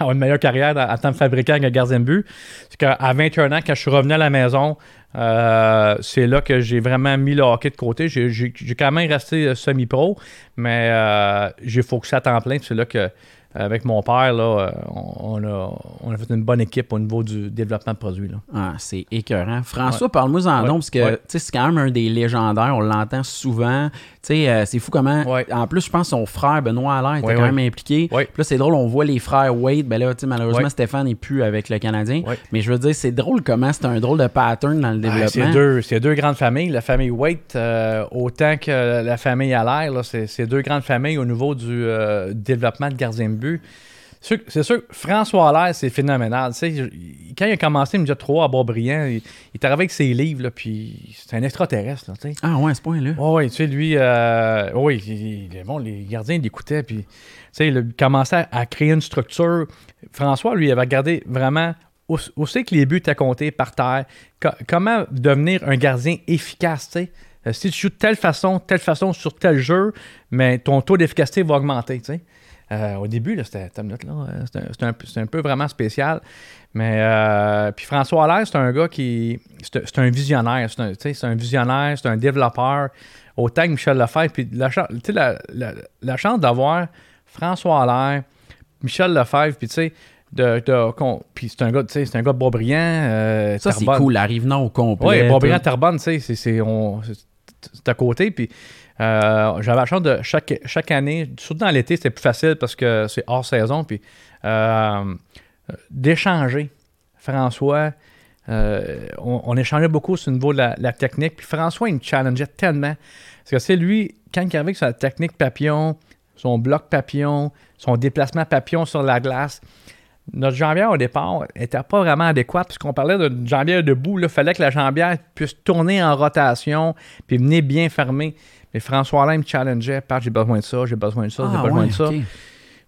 une meilleure carrière en, tant que fabricant que gardien de but. C'est qu'à 21 ans, quand je suis revenu à la maison, euh, c'est là que j'ai vraiment mis le hockey de côté. J'ai quand même resté euh, semi-pro, mais euh, j'ai focusé à temps plein. C'est là que, avec mon père, là, euh, on, on a, on a fait une bonne équipe au niveau du développement de produits. Là. Ah, c'est écœurant. François, parle-moi en Ouais. parce que Ouais. c'est quand même un des légendaires, on l'entend souvent. Euh, c'est fou comment. En plus, je pense que son frère Benoît Allaire était quand même impliqué. Puis là, c'est drôle, on voit les frères Wade. Ben là, malheureusement. Stéphane n'est plus avec le Canadien. Mais je veux dire, c'est drôle comment c'est un drôle de pattern dans le Ah, développement. c'est deux, deux grandes familles. La famille Waite, euh, autant que la famille Allaire, c'est, deux grandes familles au niveau du euh, développement de gardien but. C'est sûr, François Allaire, c'est phénoménal. Tu sais, il- quand il a commencé Midget 3 à Boisbriand, il, il travaillait avec ses livres, là, puis c'est un extraterrestre. Là, tu sais. Ah ouais, à ce point-là. Oui, tu sais, lui, euh, oui, il- il- bon, les gardiens l'écoutaient, puis, tu sais, il a commencé à, à créer une structure. François, lui, il avait regardé vraiment où, où c'est que les buts étaient comptés par terre, co- comment devenir un gardien efficace, tu sais. Euh, si tu joues de telle façon, telle façon sur tel jeu, mais ton taux d'efficacité va augmenter, tu sais. Euh, au début, c'était euh, c'était un- un, un peu vraiment spécial. Mais euh, puis François Allaire, c'est un gars qui. C'est un visionnaire. C'est un, visionnaire, c'est un développeur. Autant que Michel Lefebvre. Puis la, la, la- la chance d'avoir François Allaire, Michel Lefebvre, puis tu sais, de, puis c'est un gars, tu sais, c'est un gars de Boisbriand. euh, Ça, c'est cool. La rive au complet. Oui, Boisbriand, tout. Terrebonne, tu sais, c'est, à côté. Puis j'avais la chance de chaque, année, surtout dans l'été, c'était plus facile parce que c'est hors saison. Puis euh, d'échanger. François, euh, on, échangeait beaucoup sur le niveau de la, technique. Puis François, il me challengeait tellement. Parce que c'est lui, quand il arrivait sa technique papillon, son bloc papillon, son déplacement papillon sur la glace, notre jambière au départ n'était pas vraiment adéquate puisqu'on parlait d'une jambière debout. Il fallait que la jambière puisse tourner en rotation puis venir bien fermer. Mais François Alain me challengeait. Pat, j'ai besoin de ça, j'ai besoin de ça, j'ai Ah, besoin ouais, de ça.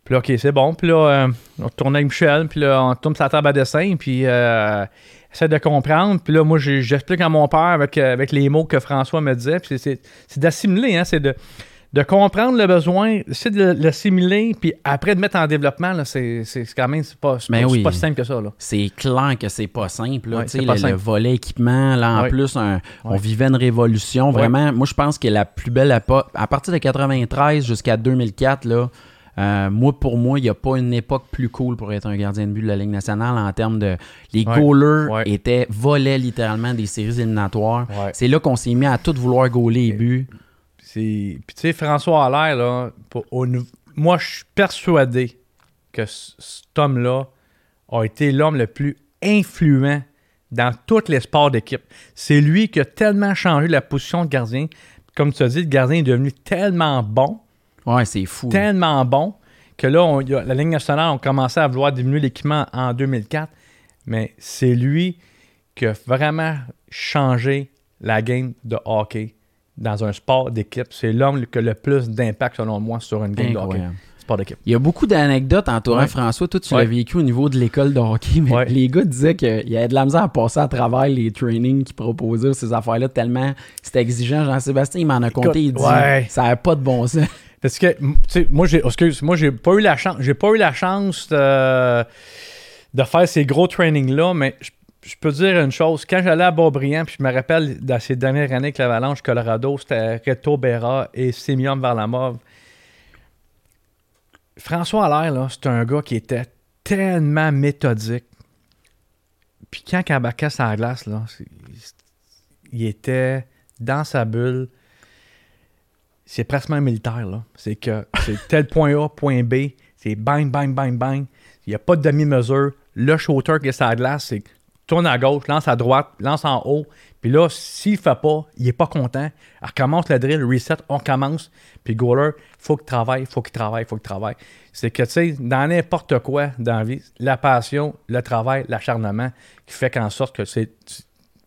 Puis là, OK, c'est bon. Puis là, euh, on tourne avec Michel. Puis là, on tourne sur la table à dessin. Puis euh, essaie de comprendre. Puis là, moi, j'explique à mon père avec, euh, avec les mots que François me disait. Puis c'est d'assimiler, hein. C'est de, de comprendre le besoin, c'est de l'assimiler. Puis après, de mettre en développement, là, c'est c'est quand même c'est pas, c'est Ben pas, c'est oui. pas si simple que ça. Là. C'est clair que c'est pas simple. là. Ouais, c'est pas le, volet équipement, là, en Ouais. plus, un- on vivait une révolution. Vraiment, moi, je pense que la plus belle époque, à partir de 93 jusqu'à 2004, là, euh, moi, pour moi, il n'y a pas une époque plus cool pour être un gardien de but de la Ligue nationale en termes de. Les Ouais. goalers Ouais. étaient, volaient littéralement des séries éliminatoires. Ouais. C'est là qu'on s'est mis à tout vouloir gauler les buts. C'est- Puis tu sais, François Allaire, là, pour- au nou- moi, je suis persuadé que cet homme-là a été l'homme le plus influent dans tous les sports d'équipe. C'est lui qui a tellement changé la position de gardien. Comme tu as dit, le gardien est devenu tellement bon, Ouais, c'est fou. tellement bon, que là, on- a- la Ligue nationale a commencé à vouloir diminuer l'équipement en 2004. Mais c'est lui qui a vraiment changé la game de hockey dans un sport d'équipe. C'est l'homme qui a le plus d'impact, selon moi, sur une game de hockey. Sport d'équipe. Il y a beaucoup d'anecdotes entourant Ouais. François. Toi, tu Ouais. l'as vécu au niveau de l'école de hockey, mais Ouais. les gars disaient qu'il y avait de la misère à passer à travers les trainings qu'ils proposaient, ces affaires-là, tellement c'était exigeant. Jean-Sébastien, il m'en a compté, il dit ça n'avait pas de bon sens. Parce que, tu sais, moi, j'ai, excuse, moi, j'ai pas eu la chance, j'ai pas eu la chance de, de faire ces gros trainings-là, mais je, peux dire une chose. Quand j'allais à Beaubriand, puis je me rappelle dans ces dernières années avec l'Avalanche Colorado, c'était Reto Berra et Simeon Varlamov. François Allaire, là, c'est un gars qui était tellement méthodique. Puis quand il embarquait sur la glace, là, il était dans sa bulle c'est presque un militaire, là. C'est que c'est tel point A, point B, c'est bang, bang, bang, bang. Il n'y a pas de demi-mesure. Le shooter qui est sur la glace, c'est tourne à gauche, lance à droite, lance en haut. Puis là, s'il ne fait pas, il n'est pas content. Elle recommence le drill, reset, on commence. Puis goaler, faut qu'il travaille, faut qu'il travaille, faut qu'il travaille. C'est que, tu sais, dans n'importe quoi dans la vie, la passion, le travail, l'acharnement, qui fait qu'en sorte que c'est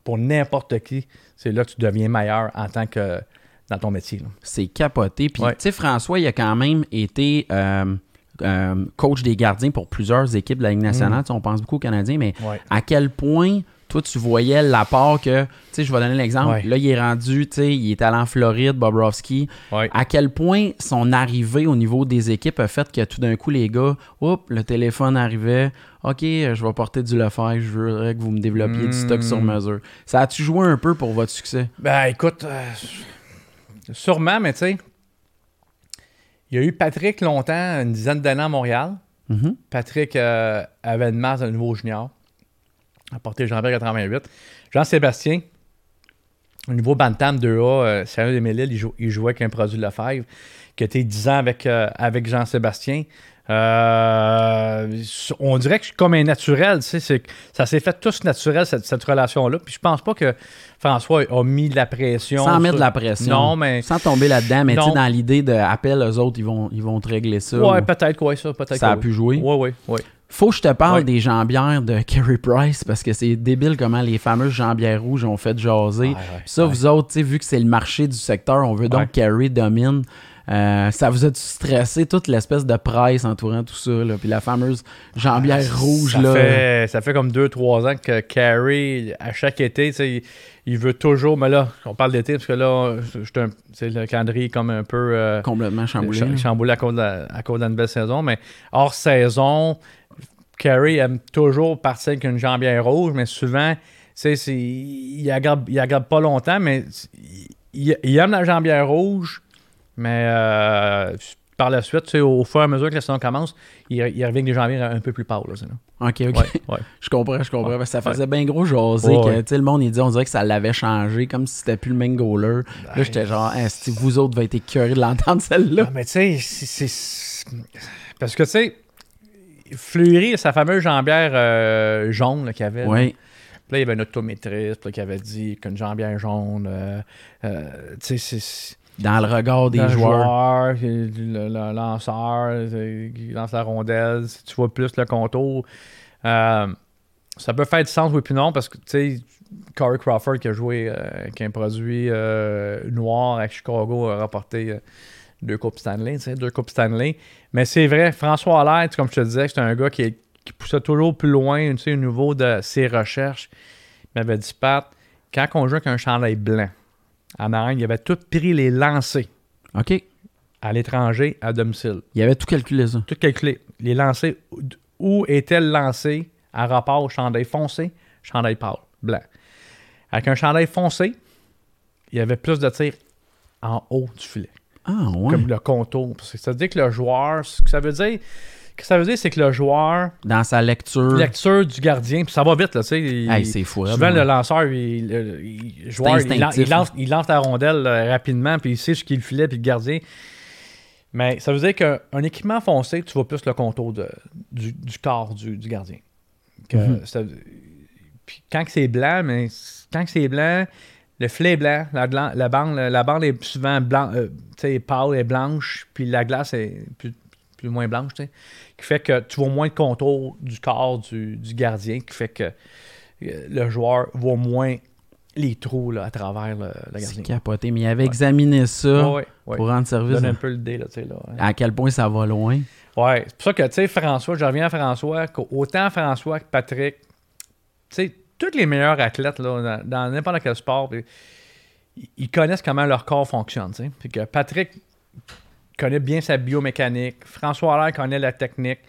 pour n'importe qui, c'est là que tu deviens meilleur en tant que dans ton métier. C'est capoté. Puis, Ouais. tu sais, François, il a quand même été euh, euh, coach des gardiens pour plusieurs équipes de la Ligue nationale. Sais, On pense beaucoup aux Canadiens, mais Ouais. à quel point toi tu voyais l'apport que, tu sais, je vais donner l'exemple. Ouais. Là, il est rendu, tu sais, il est allé en Floride, Bobrovski. Ouais. À quel point son arrivée au niveau des équipes a fait que tout d'un coup, les gars, hop, le téléphone arrivait. OK, je vais porter du Lefebvre, je voudrais que vous me développiez du stock sur mesure. Ça a-tu joué un peu pour votre succès? Ben écoute, euh, sûrement, mais tu sais, il y a eu Patrick longtemps, une dizaine d'années à Montréal. Mhm. Patrick euh, avait une masse de nouveau junior, a porté Jean-Pierre 88. Jean-Sébastien, au niveau Bantam 2A, euh, Sérieux des Mélile, il, jou- il jouait avec un produit Lefebvre, qui était 10 ans avec, euh, avec Jean-Sébastien. Euh, on dirait que je suis comme un naturel, tu sais, que ça s'est fait tous naturel, cette, cette relation-là. Puis je pense pas que François a mis de la pression. Sans mettre de la pression. Non, mais. Sans tomber là-dedans, mais tu sais, Non. dans l'idée de appel, eux autres, ils vont, ils vont te régler ça. Ouais, ou- peut-être quoi, ça. Peut-être ça a que pu jouer. Ouais, ouais, ouais. Faut que je te parle Ouais. des jambières de Kerry Price parce que c'est débile comment les fameuses jambières rouges ont fait jaser. Ouais, ça, vous autres, vu que c'est le marché du secteur, on veut donc Ouais. Kerry domine. Euh, ça vous a stressé toute l'espèce de presse entourant tout ça, là. puis la fameuse jambière rouge ça là. Fait, ça fait comme 2-3 ans que Carey, à chaque été, il, il veut toujours. Mais là, on parle d'été parce que là, c'est le calendrier comme un peu. euh, complètement chamboulé. chamboulé à cause, de la, à cause de la nouvelle saison. Mais hors saison, Carey aime toujours partir avec une jambière rouge, mais souvent, c'est- il il pas longtemps, mais il, il aime la jambière rouge, mais euh, par la suite, au fur et à mesure que la saison commence, il, il revient avec des janvier un peu plus pâles. Là. OK, OK. Ouais, ouais. Je comprends, je comprends. Ouais. ça faisait bien gros jaser que, le monde, il dit, on dirait que ça l'avait changé, comme si c'était plus le même goaler. là, j'étais genre, Hein, si vous autres, va être écœurés de l'entendre, celle-là. Ah, mais tu sais, c'est-. Parce que, tu sais, Fleury, sa fameuse jambière euh, jaune qu'il avait. Oui. Puis là, il y avait un autométriste là, qui avait dit qu'une jambière jaune, euh, euh, tu sais, c'est. Dans le regard des le joueurs. joueur, le, lanceur, qui lance la rondelle, si tu vois plus le contour. Euh, ça peut faire du sens, oui, puis non, parce que, tu sais, Corey Crawford qui a joué, euh, qui a un produit euh, noir avec Chicago, a rapporté euh, deux Coupes Stanley, tu sais, deux Coupes Stanley. Mais c'est vrai, François Allaire, comme je te disais, c'est un gars qui, qui poussait toujours plus loin, tu sais, au niveau de ses recherches. Il m'avait dit, Pat, quand on joue avec un chandail blanc, en arrière, il avait tout pris les lancers OK. à l'étranger, à domicile. Il avait tout calculé, ça. Tout calculé. Les lancers, où était le lancé à rapport au chandail foncé, chandail pâle, blanc. Avec un chandail foncé, il y avait plus de tirs en haut du filet, Ah, ouais. comme le contour. Parce que ça veut dire que le joueur, ce que ça veut dire, que ça veut dire, c'est que le joueur, Dans sa lecture. lecture du gardien, puis ça va vite, là, tu sais. Hey, c'est fou. Souvent, hein. le lanceur, il, le- il- joueur, il, lance, il lance la rondelle euh, rapidement, puis il sait ce qu'il filet, puis le gardien. Mais ça veut dire qu'un un équipement foncé, tu vois plus le contour de- du, du corps du, du gardien. Que Mhm. ça- puis quand c'est blanc, mais quand c'est blanc, le filet est blanc, la, glan- la bande, la bande est souvent blanc, euh, pâle et blanche, puis la glace est plus, plus ou moins blanche, qui fait que tu vois moins de contour du corps du, du gardien, qui fait que euh, le joueur voit moins les trous là, à travers le, le C'est gardien. capoté. Mais il avait examiné ça Ouais, ouais, ouais. pour rendre service Donne à, un peu l'idée, là, tu sais, là. hein. à quel point ça va loin. Ouais, c'est pour ça que, tu sais, François, je reviens à François, qu'autant François que Patrick, tu sais, tous les meilleurs athlètes, là, dans n'importe quel sport, ils- connaissent comment leur corps fonctionne, tu sais. Que Patrick connaît bien sa biomécanique, François Allaire connaît la technique.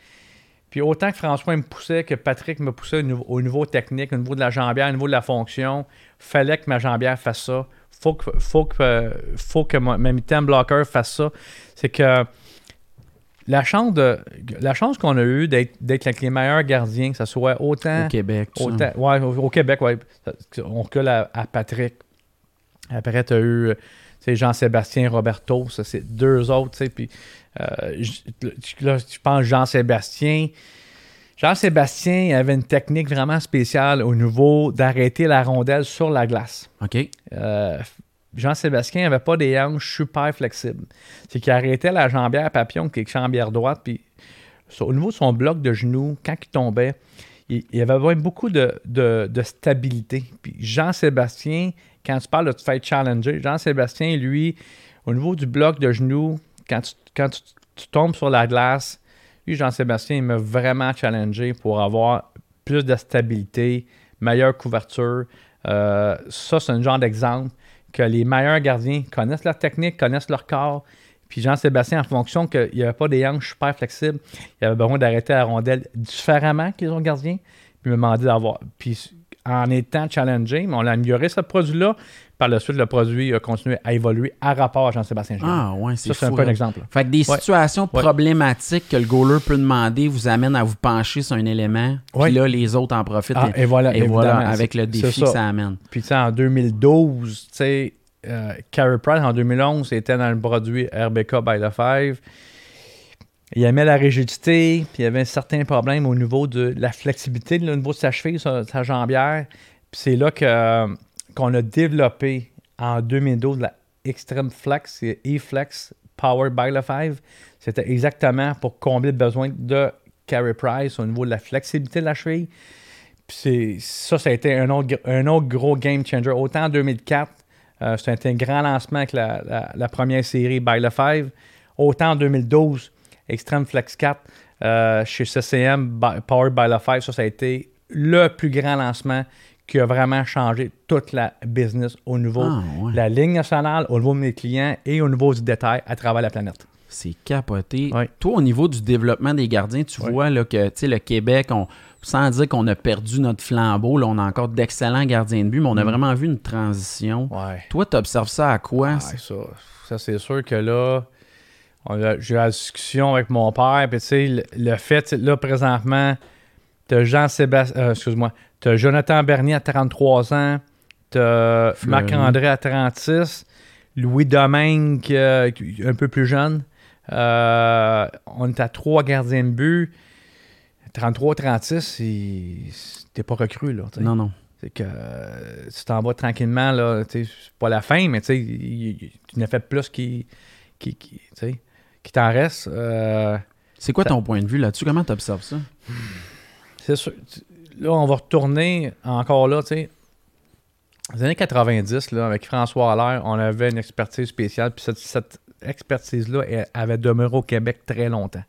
Puis autant que François me poussait, que Patrick me poussait au niveau, au niveau technique, au niveau de la jambière, au niveau de la fonction, fallait que ma jambière fasse ça. Faut que, faut que, euh, faut que ma, ma mid-term blocker fasse ça. C'est que la chance, de, la chance qu'on a eue d'être, d'être avec les meilleurs gardiens, que ce soit autant Au Québec. Autant- ouais, au, au Québec, ouais. On recule à, à Patrick. Après, tu as eu Jean-Sébastien Roberto. Ça, c'est deux autres. tu sais, Puis, euh, là, je pense Jean-Sébastien. Jean-Sébastien avait une technique vraiment spéciale au niveau d'arrêter la rondelle sur la glace. OK. Euh, Jean-Sébastien n'avait pas des hanches super flexibles. C'est qu'il arrêtait la jambière papillon, qui est jambière droite, puis au niveau de son bloc de genoux, quand il tombait, il, avait beaucoup de, de- de stabilité. Puis Jean-Sébastien, quand tu parles de te faire challenger, Jean-Sébastien, lui, au niveau du bloc de genoux, quand tu, quand tombes sur la glace, lui, Jean-Sébastien, il m'a vraiment challengé pour avoir plus de stabilité, meilleure couverture. Euh, ça, c'est un genre d'exemple que les meilleurs gardiens connaissent leur technique, connaissent leur corps. Puis Jean-Sébastien, en fonction qu'il n'y avait pas des hanches super flexibles, il avait besoin d'arrêter la rondelle différemment que les autres gardiens. Puis il m'a demandé d'avoir. En étant challengé, mais on a amélioré ce produit-là. Par la suite, le produit a continué à évoluer à rapport à Jean-Sébastien Gérard. Ah, ouais, c'est ça, c'est un peu un exemple. Fait que des Ouais. situations Ouais. problématiques que le goaler peut demander vous amènent à vous pencher sur un élément. Puis là, les autres en profitent. Ah, et, et voilà, et voilà, avec le défi ça. que ça amène. Puis, tu sais, en 2012, tu sais, euh, Carey Price, en 2011, était dans le produit RBK by the Five. Il aimait la rigidité, puis il y avait un certain problème au niveau de la flexibilité, au niveau de sa cheville, sa, sa jambière. Puis c'est là que, euh, qu'on a développé en 2012 la Extreme Flex, c'est E-Flex Powered by the Five. C'était exactement pour combler le besoin de Carey Price au niveau de la flexibilité de la cheville. Puis ça, ça a été un autre, gros game changer. Autant en 2004, euh, c'était un grand lancement avec la, première série By the Five. Autant en 2012, Extreme Flex 4 euh, chez CCM, Powered by the Five, ça, ça a été le plus grand lancement qui a vraiment changé toute la business au niveau Ah, ouais. de la ligne nationale, au niveau de mes clients et au niveau du détail à travers la planète. C'est capoté. Toi, au niveau du développement des gardiens, tu vois là, que le Québec, on, sans dire qu'on a perdu notre flambeau, là, on a encore d'excellents gardiens de but, mais on a Mm. vraiment vu une transition. Ouais. Toi, tu observes ça à quoi? Ouais, ça, ça c'est sûr que là, j'ai eu la discussion avec mon père, puis tu sais, le, le fait, là, présentement, t'as Jean-Sébastien, euh, excuse-moi, t'as Jonathan Bernier à 33 ans, t'as. Marc-André à 36, Louis Domingue euh, un peu plus jeune. Euh, on est à trois gardiens de but. 33-36, il- t'es pas recru, là. Non, non. C'est que tu t'en vas tranquillement, là, c'est pas la fin, mais tu n'as fait plus qui, qui, qui t'en reste. Euh, C'est quoi ton point de vue là-dessus? Comment tu observes ça? c'est sûr. Là, on va retourner encore là, tu sais. Les années 90, là, avec François Allaire, on avait une expertise spéciale, puis cette, cette expertise-là avait demeuré au Québec très longtemps.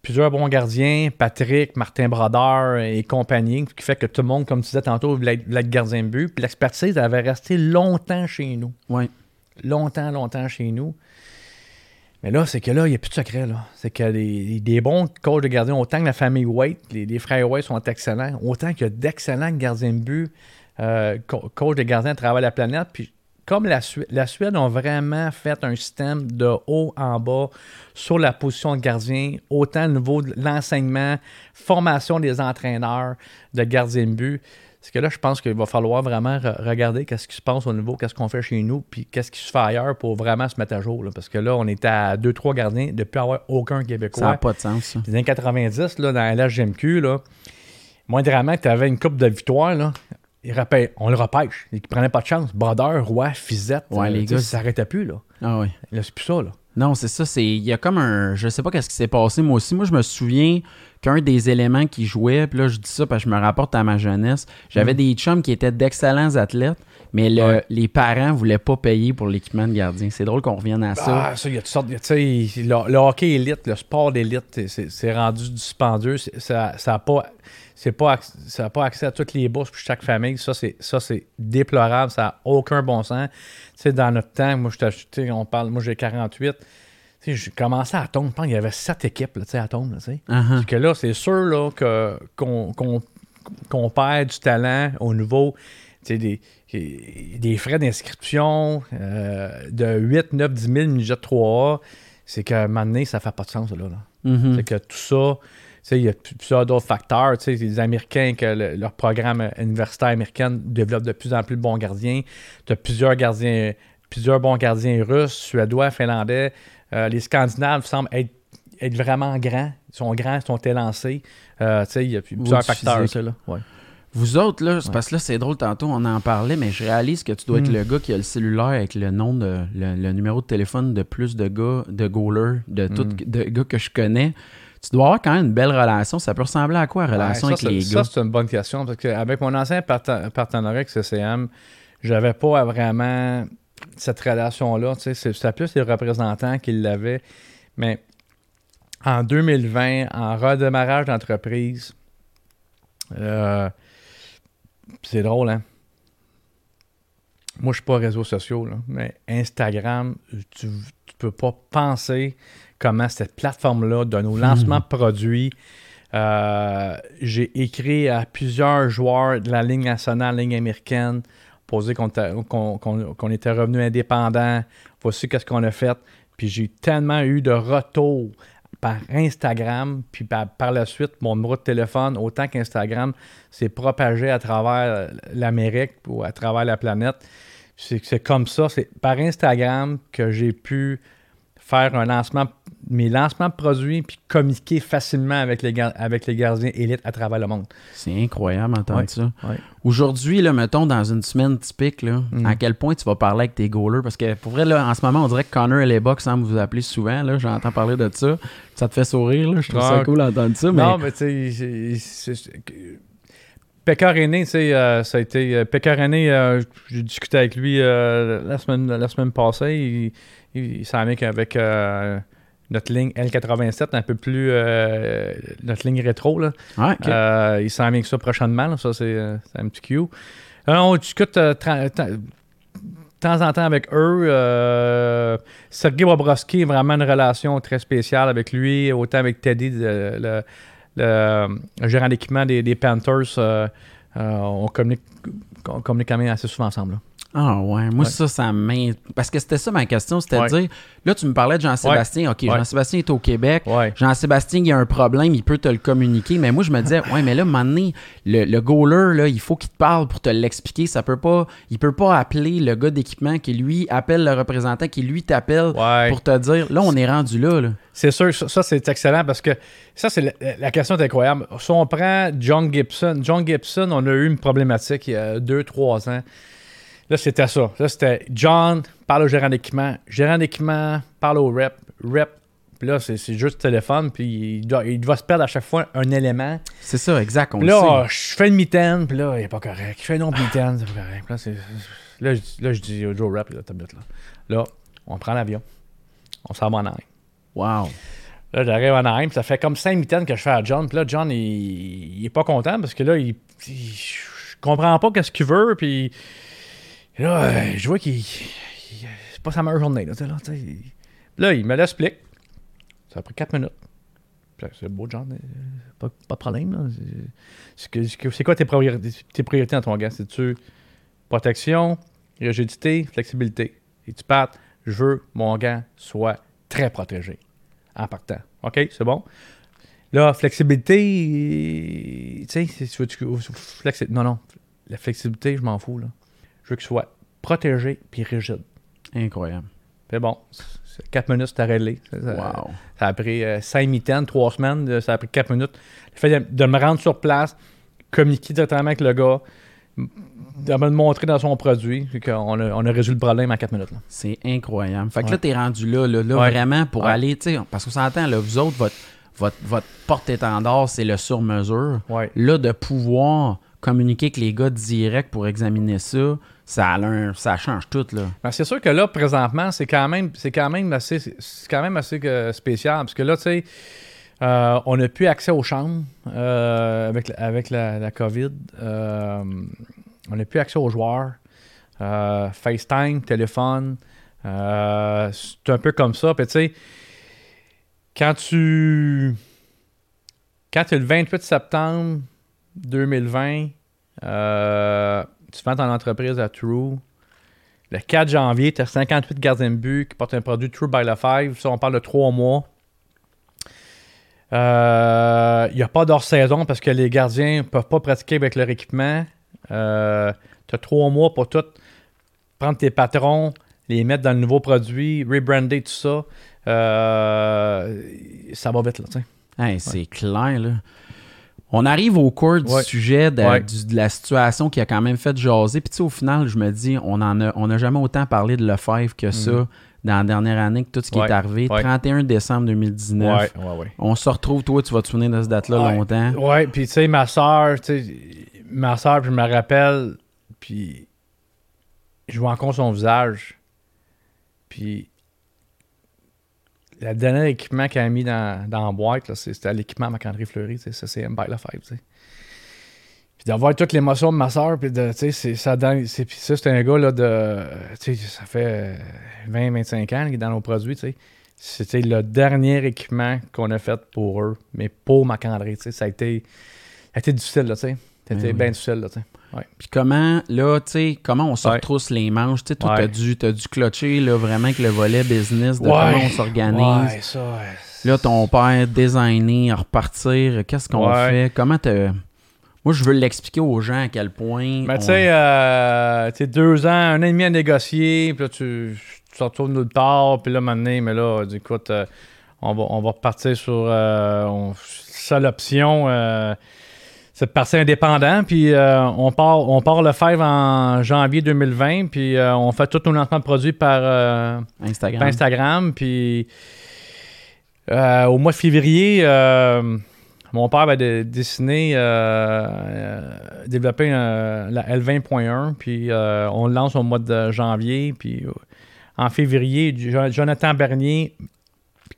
Plusieurs bons gardiens, Patrick, Martin Brodeur et compagnie, qui fait que tout le monde, comme tu disais tantôt, voulait être, voulait être gardien de but. Puis l'expertise avait resté longtemps chez nous. Oui. Longtemps, longtemps chez nous. Mais là, c'est que là, il n'y a plus de secret. C'est que les, des bons coachs de gardiens, autant que la famille White, les, frères White sont excellents, autant qu'il y a d'excellents gardiens de but, euh, co- coachs de gardiens à travers la planète. Puis comme la Suède, la Suède ont vraiment fait un système de haut en bas sur la position de gardien, autant au niveau de l'enseignement, formation des entraîneurs de gardiens de but. C'est que là, je pense qu'il va falloir vraiment re- regarder qu'est-ce qui se passe au niveau, qu'est-ce qu'on fait chez nous, puis qu'est-ce qui se fait ailleurs pour vraiment se mettre à jour. là. Parce que là, on était à 2-3 gardiens depuis avoir aucun Ça Québécois. n'a pas de sens, ça. Les années 90, là, dans la LHGMQ, là, moindrement que tu avais une coupe de victoire, là, rappelle- on le repêche. Il prenait pas de chance. Brodeur, Roy, Fizette, Ouais, les tu sais, gars, ça s'arrêtait plus. Là. Ah oui. Là, c'est plus ça. Là. Non, c'est ça. C'est il y a comme un. Je sais pas qu'est-ce qui s'est passé moi aussi. Moi, je me souviens qu'un des éléments qui jouait, puis là, je dis ça parce que je me rapporte à ma jeunesse. J'avais des chums qui étaient d'excellents athlètes, mais le- Ouais. les parents voulaient pas payer pour l'équipement de gardien. C'est drôle qu'on revienne à ça. Ah, ça, il y a toutes sortes. Tu sais, le, le hockey élite, le sport d'élite, c'est- rendu dispendieux. Ça n'a ça a pas. C'est pas, acc- ça a pas accès à toutes les bourses pour chaque famille. Ça, c'est, ça, c'est déplorable. Ça n'a aucun bon sens. Sais, dans notre temps, moi, je on parle, moi, j'ai 48. Tu sais, j'ai commencé à Tombe. Je pense qu'il y avait sept équipes là, tu sais, à Tombe. là. Uh-huh. Que là, c'est sûr là, que, qu'on, perd du talent au niveau tu sais, des, des frais d'inscription euh, de 8, 9, 10 000 midget 3A. C'est qu'à un moment donné, ça fait pas de sens. Là, là. Mhm. C'est que tout ça, il y a plusieurs d'autres facteurs. Tu sais, les Américains, que le- leur programme universitaire américain développe de plus en plus de bons gardiens. Tu as plusieurs gardiens, plusieurs bons gardiens russes, suédois, finlandais. Euh, les Scandinaves semblent être, être vraiment grands. Ils sont grands, ils sont élancés. Euh, tu sais, il y a plusieurs facteurs. physique. ça, là. Ouais. Vous autres, là, Ouais. parce que là, c'est drôle, tantôt, on en parlait, mais je réalise que tu dois être Mm. le gars qui a le cellulaire avec le nom de le, le numéro de téléphone de plus de gars, de goalers, de tout Mm. de gars que je connais. Tu dois avoir quand même une belle relation. Ça peut ressembler à quoi, la relation Ouais, avec les gars? Ça, c'est une bonne question. Parce qu'avec mon ancien parten- partenariat avec CCM, j'avais pas vraiment cette relation-là. tu sais, c'est- C'était plus les représentants qui l'avaient. Mais en 2020, en redémarrage d'entreprise, euh, c'est drôle, hein? Moi, je suis pas réseaux sociaux, là, mais Instagram, tu peux pas penser comment cette plateforme-là, de nos lancements de produits, euh, j'ai écrit à plusieurs joueurs de la ligne nationale, ligne américaine, pour dire qu'on était, qu'on- qu'on- qu'on était revenu indépendant. Voici qu'est-ce qu'on a fait. Puis j'ai tellement eu de retours par Instagram, puis par, par la suite, mon numéro de téléphone, autant qu'Instagram, s'est propagé à travers l'Amérique ou à travers la planète. C'est c'est comme ça, c'est par Instagram que j'ai pu faire un lancement, mes lancements de produits, puis communiquer facilement avec les, avec les gardiens élites à travers le monde. C'est incroyable d'entendre Ouais. ça. Aujourd'hui, là, mettons, dans une semaine typique, là, Mm. à quel point tu vas parler avec tes goalers? Parce que pour vrai, là, en ce moment, on dirait que Connor et les Bucks semblent vous appeler souvent. Là, j'entends parler de ça. Ça te fait sourire, là. Je trouve ça Ouais. cool d'entendre ça. Non, mais tu sais, Pécard Aîné, tu sais, euh, ça a été. euh, Pécard Aîné, euh, j'ai discuté avec lui euh, la, semaine, la semaine passée. Il, il, il s'en vient qu'avec notre ligne L87, un peu plus. notre ligne rétro, là. Il s'en vient que ça prochainement. là. Ça, c'est un petit cue. On discute de temps en temps avec eux. Sergei Bobrovski, vraiment une relation très spéciale avec lui, autant avec Teddy, le, le- le- le gérant d'équipement des, Panthers. euh, euh, on, communique, quand même assez souvent ensemble. Ah ouais, moi Ouais. ça, ça m'in... Parce que c'était ça ma question, c'était Ouais. de dire, là tu me parlais de Jean-Sébastien, ok. Jean-Sébastien est au Québec. Jean-Sébastien, il y a un problème, il peut te le communiquer, mais moi je me disais, ouais, mais là, à un moment donné, le, le goaler, là, il faut qu'il te parle pour te l'expliquer, ça peut pas, il peut pas appeler le gars d'équipement qui lui appelle le représentant, qui lui t'appelle pour te dire, là on est rendu là, là. C'est sûr, ça, ça, c'est excellent parce que ça, c'est la, la question est incroyable. Si on prend John Gibson, John Gibson, on a eu une problématique il y a deux, trois ans. Là, c'était ça. Là, c'était John parle au gérant d'équipement, gérant d'équipement parle au rep, rep. Puis là, c'est c'est juste téléphone, puis il doit, il doit se perdre à chaque fois un élément. C'est ça, exact, on Puis le là, sait. je fais une mitaine, puis là, il est pas correct. Je fais une autre mitaine, c'est pas correct. Puis Là, c'est- là, je, là, je dis au Joe Rep, là, tablette, là. Là, on prend l'avion. On s'en va en Inde. Wow. Là, j'arrive en puis ça fait comme cinq mitaines que je fais à John. Puis là, John, il, il est pas content parce que là, il, il- je comprends pas qu'est-ce qu'il veut. Puis là, euh, je vois qu'il. il- c'est pas sa meilleure journée. Là, là, là, il me l'explique. Ça a pris quatre minutes. Puis là, C'est beau, John. euh, Pas, pas de problème. C'est- quoi tes priorités, tes priorités dans ton gars? C'est-tu protection, rigidité, flexibilité? Et tu partes, je veux mon gant soit très protégé en partant. OK, c'est bon? Là, flexibilité, tu sais, si tu veux, tu- non, non, la flexibilité, je m'en fous, là. Je veux qu'il soit protégé puis rigide. Incroyable. C'est bon, c'est 4 minutes, c'était réglé. Ça, Wow. ça a pris 5 mitaines, 3 semaines, euh, ça a pris 4 minutes. Le fait de, de me rendre sur place, communiquer directement avec le gars, de me le montrer dans son produit, qu'on a, on a résolu le problème en 4 minutes. C'est incroyable. Fait que Ouais. là, t'es rendu là, là, là Ouais. vraiment pour Ouais. aller, tu sais, parce qu'on s'entend, là, vous autres, votre, votre, votre porte-étendard, c'est le sur-mesure. Là, de pouvoir communiquer avec les gars direct pour examiner ça, ça, change tout, là. Ben, c'est sûr que là, présentement, c'est quand même, c'est quand même assez, c'est quand même assez spécial. Parce que là, tu sais, euh, on n'a plus accès aux chambres euh, avec, avec la, la COVID. Euh, on n'a plus accès aux joueurs. Euh, FaceTime, téléphone. c'est un peu comme ça. Puis tu sais, quand tu. Quand tu es le 28 septembre 2020, euh, tu vends ton entreprise à True. Le 4 janvier, tu as 58 gardiens de but qui portent un produit True by the Five. Ça, on parle de 3 mois. Il n'y a pas d'hors-saison parce que les gardiens ne peuvent pas pratiquer avec leur équipement. tu as 3 mois pour tout prendre tes patrons, les mettre dans le nouveau produit, rebrander tout ça. Euh, ça va vite, là, tu sais. Hey, c'est clair, là. On arrive au cours du Ouais. sujet de, Ouais. du- de la situation qui a quand même fait jaser. Puis, tu sais, au final, je me dis, on en a, on n'a jamais autant parlé de Lefebvre que ça dans la dernière année, que tout ce qui Mhm. Ouais. est arrivé. Ouais. 31 décembre 2019. Ouais, ouais, ouais. On se retrouve, toi, tu vas te souvenir de cette date-là longtemps. Ouais, puis tu sais, ma soeur, tu sais, ma soeur, je me rappelle, puis je vois encore son visage. Puis le dernier équipement qu'elle a mis dans, dans la boîte, c'était l'équipement Marc-André Fleury, ça c'est M. by sais. Puis d'avoir toute l'émotion de ma soeur, puis de, tu sais, c'est ça, c'est, puis ça, c'est un gars, là, de, tu sais, ça fait 20-25 ans qu'il est dans nos produits, tu sais. C'était le dernier équipement qu'on a fait pour eux, mais pour Marc-André, tu sais, ça a été, ça a été difficile, là, tu sais. Ça a été Ben oui. bien difficile, là, tu sais. Puis comment, là, tu sais, comment on se retrousse les manches? Tu sais, toi, t'as dû, t'as dû clutcher, là, vraiment avec le volet business, de comment on s'organise. Ouais, ça, ouais. Là, ton père, designer, repartir, qu'est-ce qu'on fait? Comment te... Moi, je veux l'expliquer aux gens à quel point... Mais on- tu sais, euh, deux ans, un an et demi à négocier, puis là, tu, tu retrouves nulle part, puis là, maintenant, mais là, coup, euh, on va, on va repartir sur. Euh, on- seule option, euh, c'est de partir indépendant, puis euh, on, part, on part le faire en janvier 2020, puis euh, on fait tous nos lancements de produits par, euh, Instagram. par Instagram, puis au mois de février, mon père va dessiner, développer la L20.1, puis on le lance au mois de janvier, puis en février, Jo- Jonathan Bernier,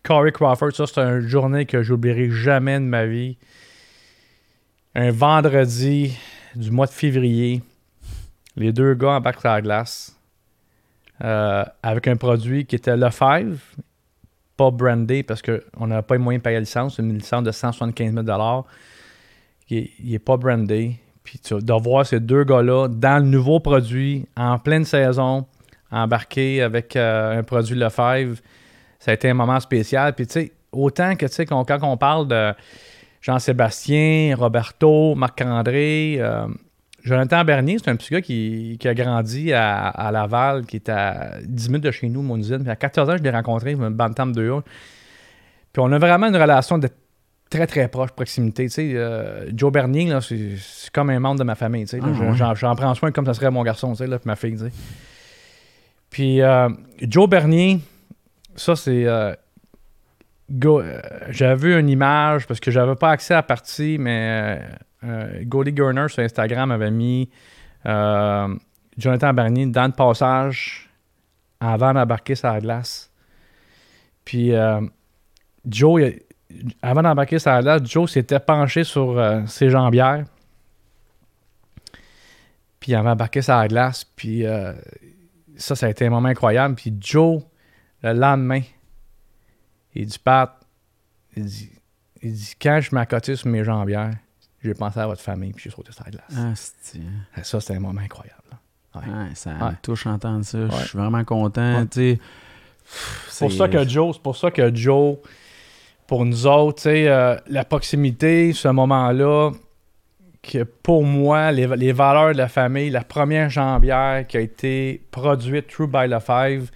Corey Crawford, ça c'est une journée que j'oublierai jamais de ma vie. Un vendredi du mois de février, les deux gars embarquent sur la glace euh, avec un produit qui était Lefebvre, pas brandé parce qu'on n'a pas les moyens de payer la licence. C'est une licence de 175 000 qui n'est pas brandé. Puis de voir ces deux gars-là dans le nouveau produit, en pleine saison, embarqués avec euh, un produit Lefebvre, ça a été un moment spécial. Puis tu sais, autant que tu sais, quand on parle de Jean-Sébastien, Roberto, Marc-André, euh, Jonathan Bernier, c'est un petit gars qui, qui a grandi à, à Laval, qui est à 10 minutes de chez nous, mon usine. Puis à 14 ans, je l'ai rencontré, un bantam de haut. Puis on a vraiment une relation de très, très proche, proximité. Tu sais, euh, Joe Bernier, c'est, comme un membre de ma famille. tu sais. Ah, j'en, prends soin comme ça serait mon garçon, tu sais, là, puis ma fille. tu sais. Puis euh, Joe Bernier, ça, c'est... euh, j'avais vu une image, parce que j'avais pas accès à la partie, mais euh, euh, Goldie Gurner sur Instagram avait mis euh, Jonathan Bernier dans le passage avant d'embarquer sur la glace. Puis euh, Joe, avant d'embarquer sur la glace, Joe s'était penché sur euh, ses jambières. Puis il avait embarqué sur la glace. Puis euh, ça, ça a été un moment incroyable. Puis Joe, le lendemain, il dit Pat, il dit, il dit quand je m'accotais sur mes jambières, j'ai pensé à votre famille, puis j'ai sauté sur la glace. Ah, c'est- Ça, c'était un moment incroyable. Ouais. Ouais, ça Ouais. me touche d'entendre ça. Ouais. Je suis vraiment content. C'est pour ça que Joe, c'est pour ça que Joe, pour nous autres, euh, la proximité, ce moment-là, que pour moi, les, les valeurs de la famille, la première jambière qui a été produite True by the Five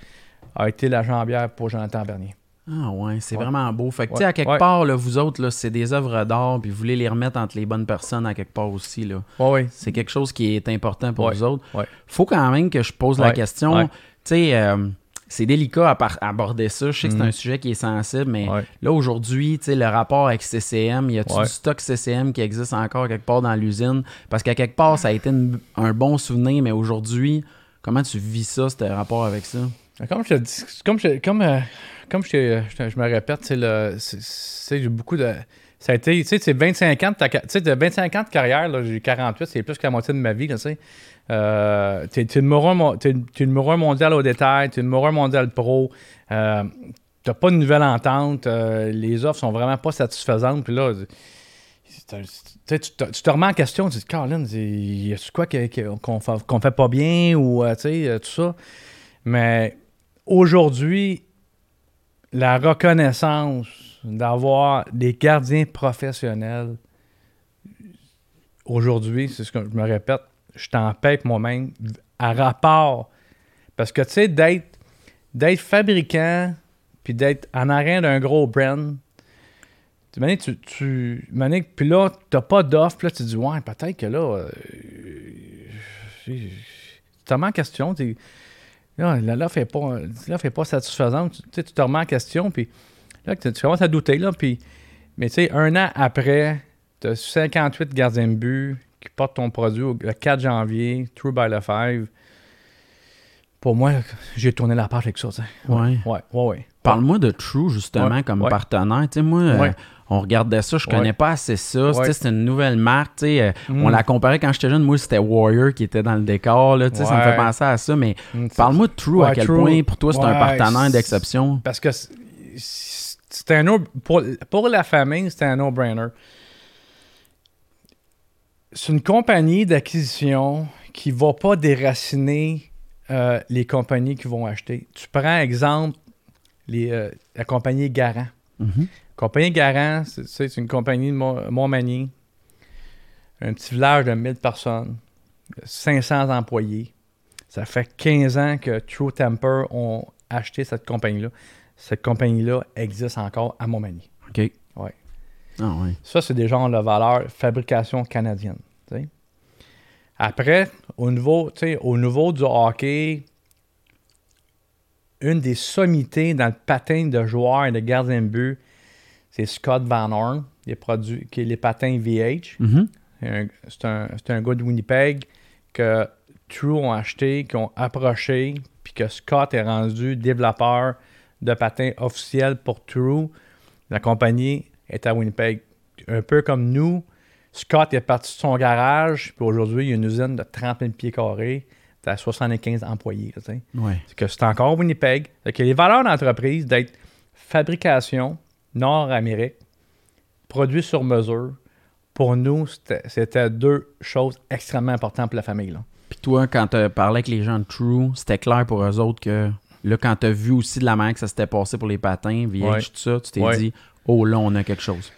a été la jambière pour Jonathan Bernier. Ah ouais, c'est Ouais. vraiment beau. Fait que, tu sais, à quelque Ouais. part, là, vous autres, là, c'est des œuvres d'art, puis vous voulez les remettre entre les bonnes personnes à quelque part aussi. Là. C'est quelque chose qui est important pour vous autres. Ouais. Faut quand même que je pose la question. Tu sais, euh, c'est délicat à par- aborder ça. Je sais que c'est Mhm. un sujet qui est sensible, mais là, aujourd'hui, tu sais, le rapport avec CCM, y a-tu Ouais. du stock CCM qui existe encore quelque part dans l'usine? Parce qu'à quelque part, ça a été une- un bon souvenir, mais aujourd'hui, comment tu vis ça, ce rapport avec ça? Comme je dis, comme je, comme, euh, comme je, je me répète, c'est j'ai beaucoup de, ça a été, tu sais, c'est 25 ans de ta, de 25 ans de carrière, j'ai 48, c'est plus que la moitié de ma vie, tu sais. Euh, t'es, numéro un, mondial au détail, t'es numéro un mondial pro, euh, t'as pas de nouvelle entente, euh, les offres sont vraiment pas satisfaisantes, puis là, tu te, remets en question, tu te dis, Colin, y a-tu quoi qu'on, fait, qu'on fait pas bien, ou, euh, tu euh, tout ça. Mais aujourd'hui, la reconnaissance d'avoir des gardiens professionnels, aujourd'hui, c'est ce que je me répète, je t'en paie moi-même à rapport. Parce que, tu sais, d'être, d'être fabricant, puis d'être en arrière d'un gros brand, tu tu, tu puis là, t'as pas d'offre, puis là, tu dis, ouais, peut-être que là, euh, tu te remets en question, tu l'offre n'est pas, l'offre est pas satisfaisante, tu, tu te remets en question, puis là, tu, tu commences à douter, là, puis, mais tu sais, un an après, tu as 58 gardiens de but qui portent ton produit le 4 janvier, True by the Five. Pour moi, j'ai tourné la page avec ça, tu sais. Ouais. Ouais, ouais, ouais. Parle-moi de True, justement, Ouais, comme ouais. partenaire. Tu sais, moi, euh. On regardait ça, je connais Ouais. pas assez ça. Ouais. C'est une nouvelle marque. euh, Mm. On la comparait quand j'étais jeune. Moi, c'était Warrior qui était dans le décor. Là, Ça me fait penser à ça. Mais Mm, parle-moi de True, à quel True. point, pour toi, c'est un partenaire d'exception? Parce que c'est un no- pour, pour la famille, c'est un no-brainer. C'est une compagnie d'acquisition qui ne va pas déraciner euh, les compagnies qui vont acheter. Tu prends exemple les, euh, la compagnie Garant. Mhm. Compagnie Garant, c'est- une compagnie de Mont- Montmagny. Un petit village de 1000 personnes, 500 employés. Ça fait 15 ans que True Temper ont acheté cette compagnie-là. Cette compagnie-là existe encore à Montmagny. OK. Ouais. Ah. Ça, c'est des genres de valeur fabrication canadienne. Après, au niveau, au niveau du hockey, une des sommités dans le patin de joueurs et de gardien de but, c'est Scott Van Horn, les produits, qui est les patins VH. Mhm. C'est un, gars de Winnipeg que True ont acheté, qui ont approché, puis que Scott est rendu développeur de patins officiels pour True. La compagnie est à Winnipeg. Un peu comme nous, Scott est parti de son garage, puis aujourd'hui, il y a une usine de 30 000 pieds carrés, à 75 employés. Ouais. C'est que c'est encore Winnipeg. Que les valeurs d'entreprise d'être fabrication, Nord-Amérique, produit sur mesure, pour nous, c'était- deux choses extrêmement importantes pour la famille. Là. Puis toi, quand tu parlais avec les gens de True, c'était clair pour eux autres que là, quand tu as vu aussi de la manière que ça s'était passé pour les patins, VH, Ouais. tout ça, tu t'es Ouais. dit, oh là, on a quelque chose.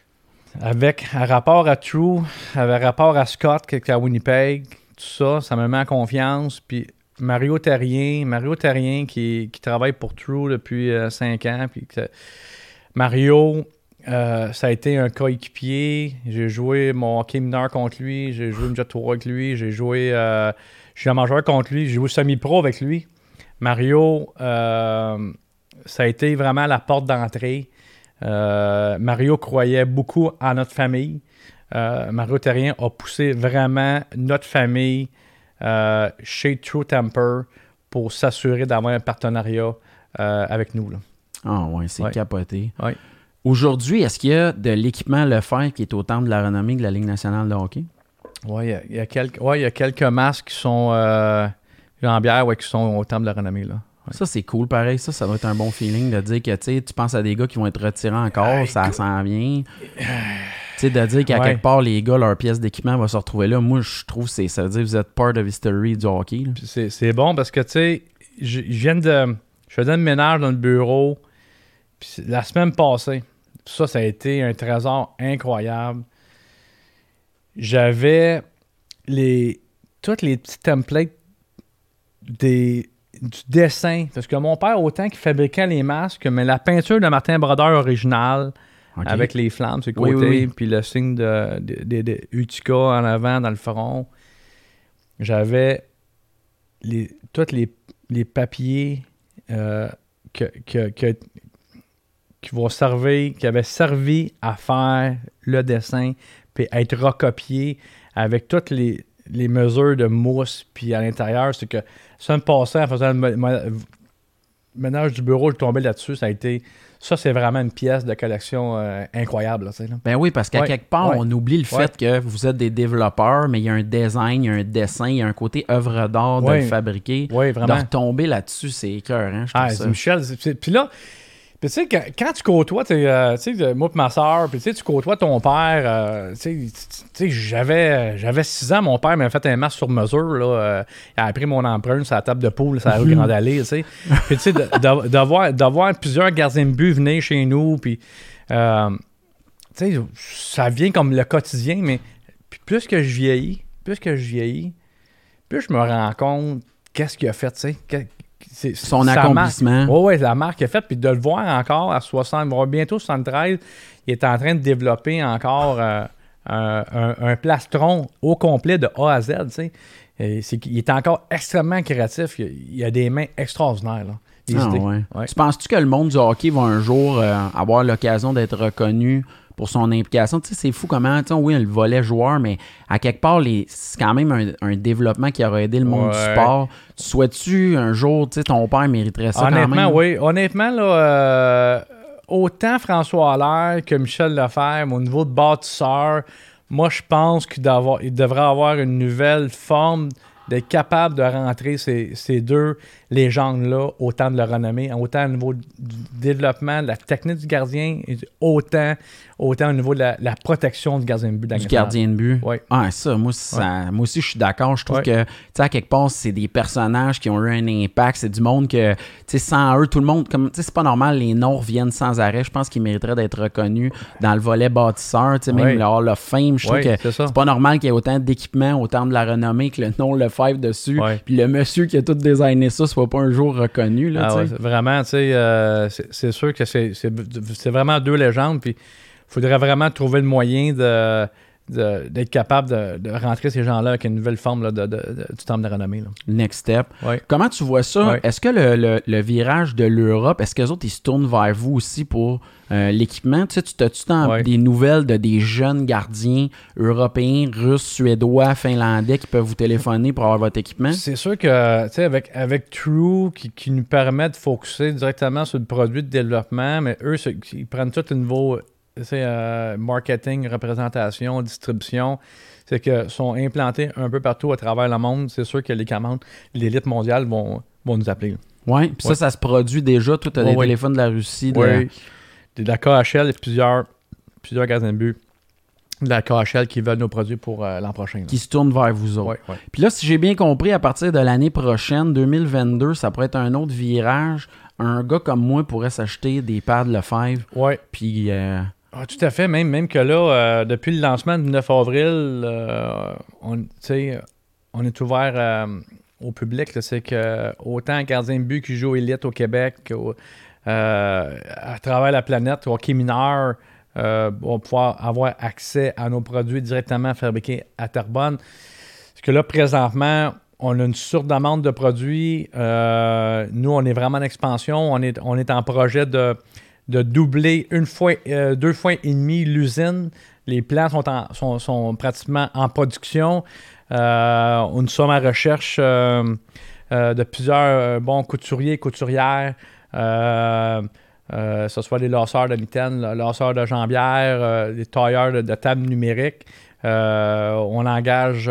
Avec un rapport à True, avec rapport à Scott qui est à Winnipeg, tout ça, ça me met en confiance. Puis Mario Terrien, Mario Terrien qui, qui travaille pour True depuis 5 ans. Puis que- Mario, euh, ça a été un coéquipier. J'ai joué mon hockey mineur contre lui, j'ai joué Jet Tour avec lui, j'ai joué, euh, je suis un majeur contre lui, j'ai joué semi-pro avec lui. Mario, euh, ça a été vraiment la porte d'entrée. Mario croyait beaucoup en notre famille. Mario Terrien a poussé vraiment notre famille chez True Temper pour s'assurer d'avoir un partenariat avec nous. Ah ouais, c'est Ouais. capoté. Ouais. Aujourd'hui, est-ce qu'il y a de l'équipement Lefebvre qui est au temple de la renommée de la Ligue nationale de hockey? Oui, il y a- il y, a quelques, ouais, y a quelques masques qui sont euh, jambières ouais, qui sont au temple de la renommée. Là. Ouais. Ça, c'est cool, pareil. Ça, ça doit être un bon feeling de dire que tu penses à des gars qui vont être retirés encore, ça s'en vient. Tu sais, de dire qu'à Ouais. quelque part, les gars, leur pièce d'équipement va se retrouver là. Moi, je trouve que c'est- ça veut dire que vous êtes part of history du hockey. C'est, bon parce que, tu sais, je je viens de. Je faisais le ménage dans le bureau. Puis la semaine passée, ça, ça a été un trésor incroyable. J'avais les. Toutes les petits templates des, du dessin. Parce que mon père, autant qu'il fabriquait les masques, mais la peinture de Martin Brodeur originale, avec les flammes sur le Oui, côté, oui, oui. puis le signe de, de, de- de Utica en avant dans le front. J'avais les, tous les, les papiers euh, que, que- que- qui vont servir, qui avaient servi à faire le dessin, puis être recopiés avec toutes les, les mesures de mousse, puis à l'intérieur, c'est que ça me passait en faisant le ménage du bureau, je tombais là-dessus, ça a été... Ça, c'est vraiment une pièce de collection euh, incroyable, là. Ben oui, parce qu'à Ouais, quelque part, ouais, on oublie le ouais. fait que vous êtes des développeurs, mais il y a un design, il y a un dessin, il y a un côté œuvre d'art de le fabriquer. Oui, De vraiment. retomber là-dessus, c'est écœurant, je trouve Ah, ça. c'est Michel. Puis là, puis tu sais, quand, quand tu côtoies, euh, tu sais, moi et ma soeur, puis tu sais, tu côtoies ton père, euh, tu sais, j'avais, j'avais 6 ans, mon père m'a fait un masque sur mesure, là. euh, il a pris mon empreinte sur la table de poule, sur la rue Grande Allée, tu sais. Puis tu sais, de, de- de voir, de voir plusieurs gardiens de but venir chez nous, puis, euh, tu sais, ça vient comme le quotidien, mais puis plus que je vieillis, plus que je vieillis, plus je me rends compte qu'est-ce qu'il a fait, tu sais. Son accomplissement. oui, oui, la marque est faite. Puis de le voir encore à 60, il va avoir bientôt 73, il est en train de développer encore euh, un, un- un plastron au complet de A à Z. tu. Et qu'il est encore extrêmement créatif. Il a, il a des mains extraordinaires. Là, des Ah, idées. ouais. Ouais. Tu penses-tu que le monde du hockey va un jour euh, avoir l'occasion d'être reconnu pour son implication? Tu sais, c'est fou comment, tu sais, oui, le volet joueur, mais à quelque part, c'est quand même un, un développement qui aurait aidé le monde du sport. Tu Souhaites-tu un jour, tu sais, ton père mériterait ça quand Honnêtement, même? oui. Honnêtement, là, euh, autant François Allaire que Michel Lefebvre, au niveau de bâtisseur, moi, je pense qu'il devrait avoir une nouvelle forme d'être capable de rentrer ces, ces deux légendes-là, autant de leur renommée, autant au niveau du développement, de la technique du gardien, autant, autant au niveau de la, la protection du gardien de but. dans Du gardien de but. Ouais. Ah, ça, moi, ça- moi aussi, je suis d'accord. Je trouve que, tu sais, à quelque part, c'est des personnages qui ont eu un impact. C'est du monde que, tu sais, sans eux, tout le monde, comme, tu sais, c'est pas normal, les noms reviennent sans arrêt. Je pense qu'ils mériteraient d'être reconnus dans le volet bâtisseur, tu sais, même Ouais. le Hall of Fame. Je trouve que c'est pas normal qu'il y ait autant d'équipements, autant de la renommée que le nom Lefebvre dessus. Ouais. Puis le monsieur qui a tout designé ça pas un jour reconnu, là, Ah ouais, vraiment, tu sais, euh, c'est sûr que c'est vraiment deux légendes. Puis il faudrait vraiment trouver le moyen de- d'être capable de, de rentrer ces gens-là avec une nouvelle forme là, de, de- de- du temple de renommée. Là. Next step. Comment tu vois ça? Est-ce que le, le- le virage de l'Europe, est-ce que les autres, ils se tournent vers vous aussi pour euh, l'équipement? Tu sais, tu Ouais. des nouvelles de des jeunes gardiens européens, russes, suédois, finlandais qui peuvent vous téléphoner pour avoir votre équipement? C'est sûr que, tu sais, avec, avec True, qui, qui nous permet de focuser directement sur le produit de développement, mais eux, ils prennent tout au niveau sais, euh, marketing, représentation, distribution. C'est que sont implantés un peu partout à travers le monde. C'est sûr que les commandes, l'élite mondiale vont, vont nous appeler. Oui, puis ça, Ouais. ça se produit déjà. Tu as Ouais, des ouais. téléphones de la Russie. de- la KHL et plusieurs, plusieurs gardiens de but de la KHL qui veulent nos produits pour euh, l'an prochain. là. qui se tournent vers vous autres. Ouais, ouais. Puis là, si j'ai bien compris, à partir de l'année prochaine, 2022, ça pourrait être un autre virage. Un gars comme moi pourrait s'acheter des pads Lefebvre, Ouais. puis euh, Ah, tout à fait. Même, même que là, euh, depuis le lancement du 9 avril, euh, on, est ouvert euh, au public. C'est que autant gardien de but qui joue élite au Québec, à travers la planète, hockey mineur, vont pouvoir avoir accès à nos produits directement fabriqués à Terrebonne. Parce que là, présentement, on a une surdemande de produits. Nous, on est vraiment en expansion. On est en projet de, de doubler une fois, euh, deux fois et demi l'usine. Les plants sont, en- sont, sont pratiquement en production. Euh, nous sommes à recherche euh, de plusieurs bons couturiers, couturières, que ce soit des lanceurs de mitaines, le- lanceurs de jambières, des tailleurs de, numériques. Euh, on engage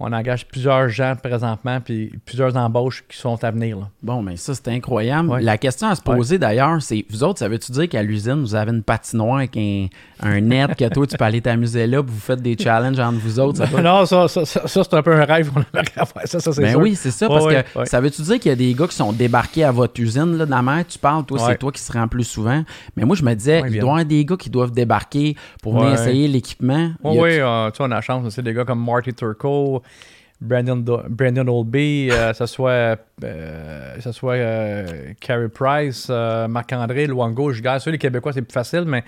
on engage plusieurs gens présentement, puis plusieurs embauches qui sont à venir. là. bon, mais ça, c'est incroyable. Ouais. La question à se poser d'ailleurs, c'est vous autres, ça veut-tu dire qu'à l'usine, vous avez une patinoire avec un, un net, que toi, tu peux aller t'amuser là, puis vous faites des challenges entre vous autres? Non, ça, ça, ça, ça, c'est un peu un rêve qu'on aimerait faire. Ça, ça c'est Ben oui, c'est ça, parce ouais, que ouais. ça veut-tu dire qu'il y a des gars qui sont débarqués à votre usine, là, dans la mer, tu parles, toi, Ouais. c'est toi qui se rend plus souvent. Mais moi, je me disais, il doit y avoir des gars qui doivent débarquer pour venir essayer l'équipement. Oui, oui, euh, tu sais, on a la chance. C'est des gars comme Marty Turco, Brandon, Do- Brandon Olby, euh, ça soit, euh, soit euh, Carey Price, euh, Marc-André, Luango, je garde. Ceux, les Québécois, c'est plus facile, mais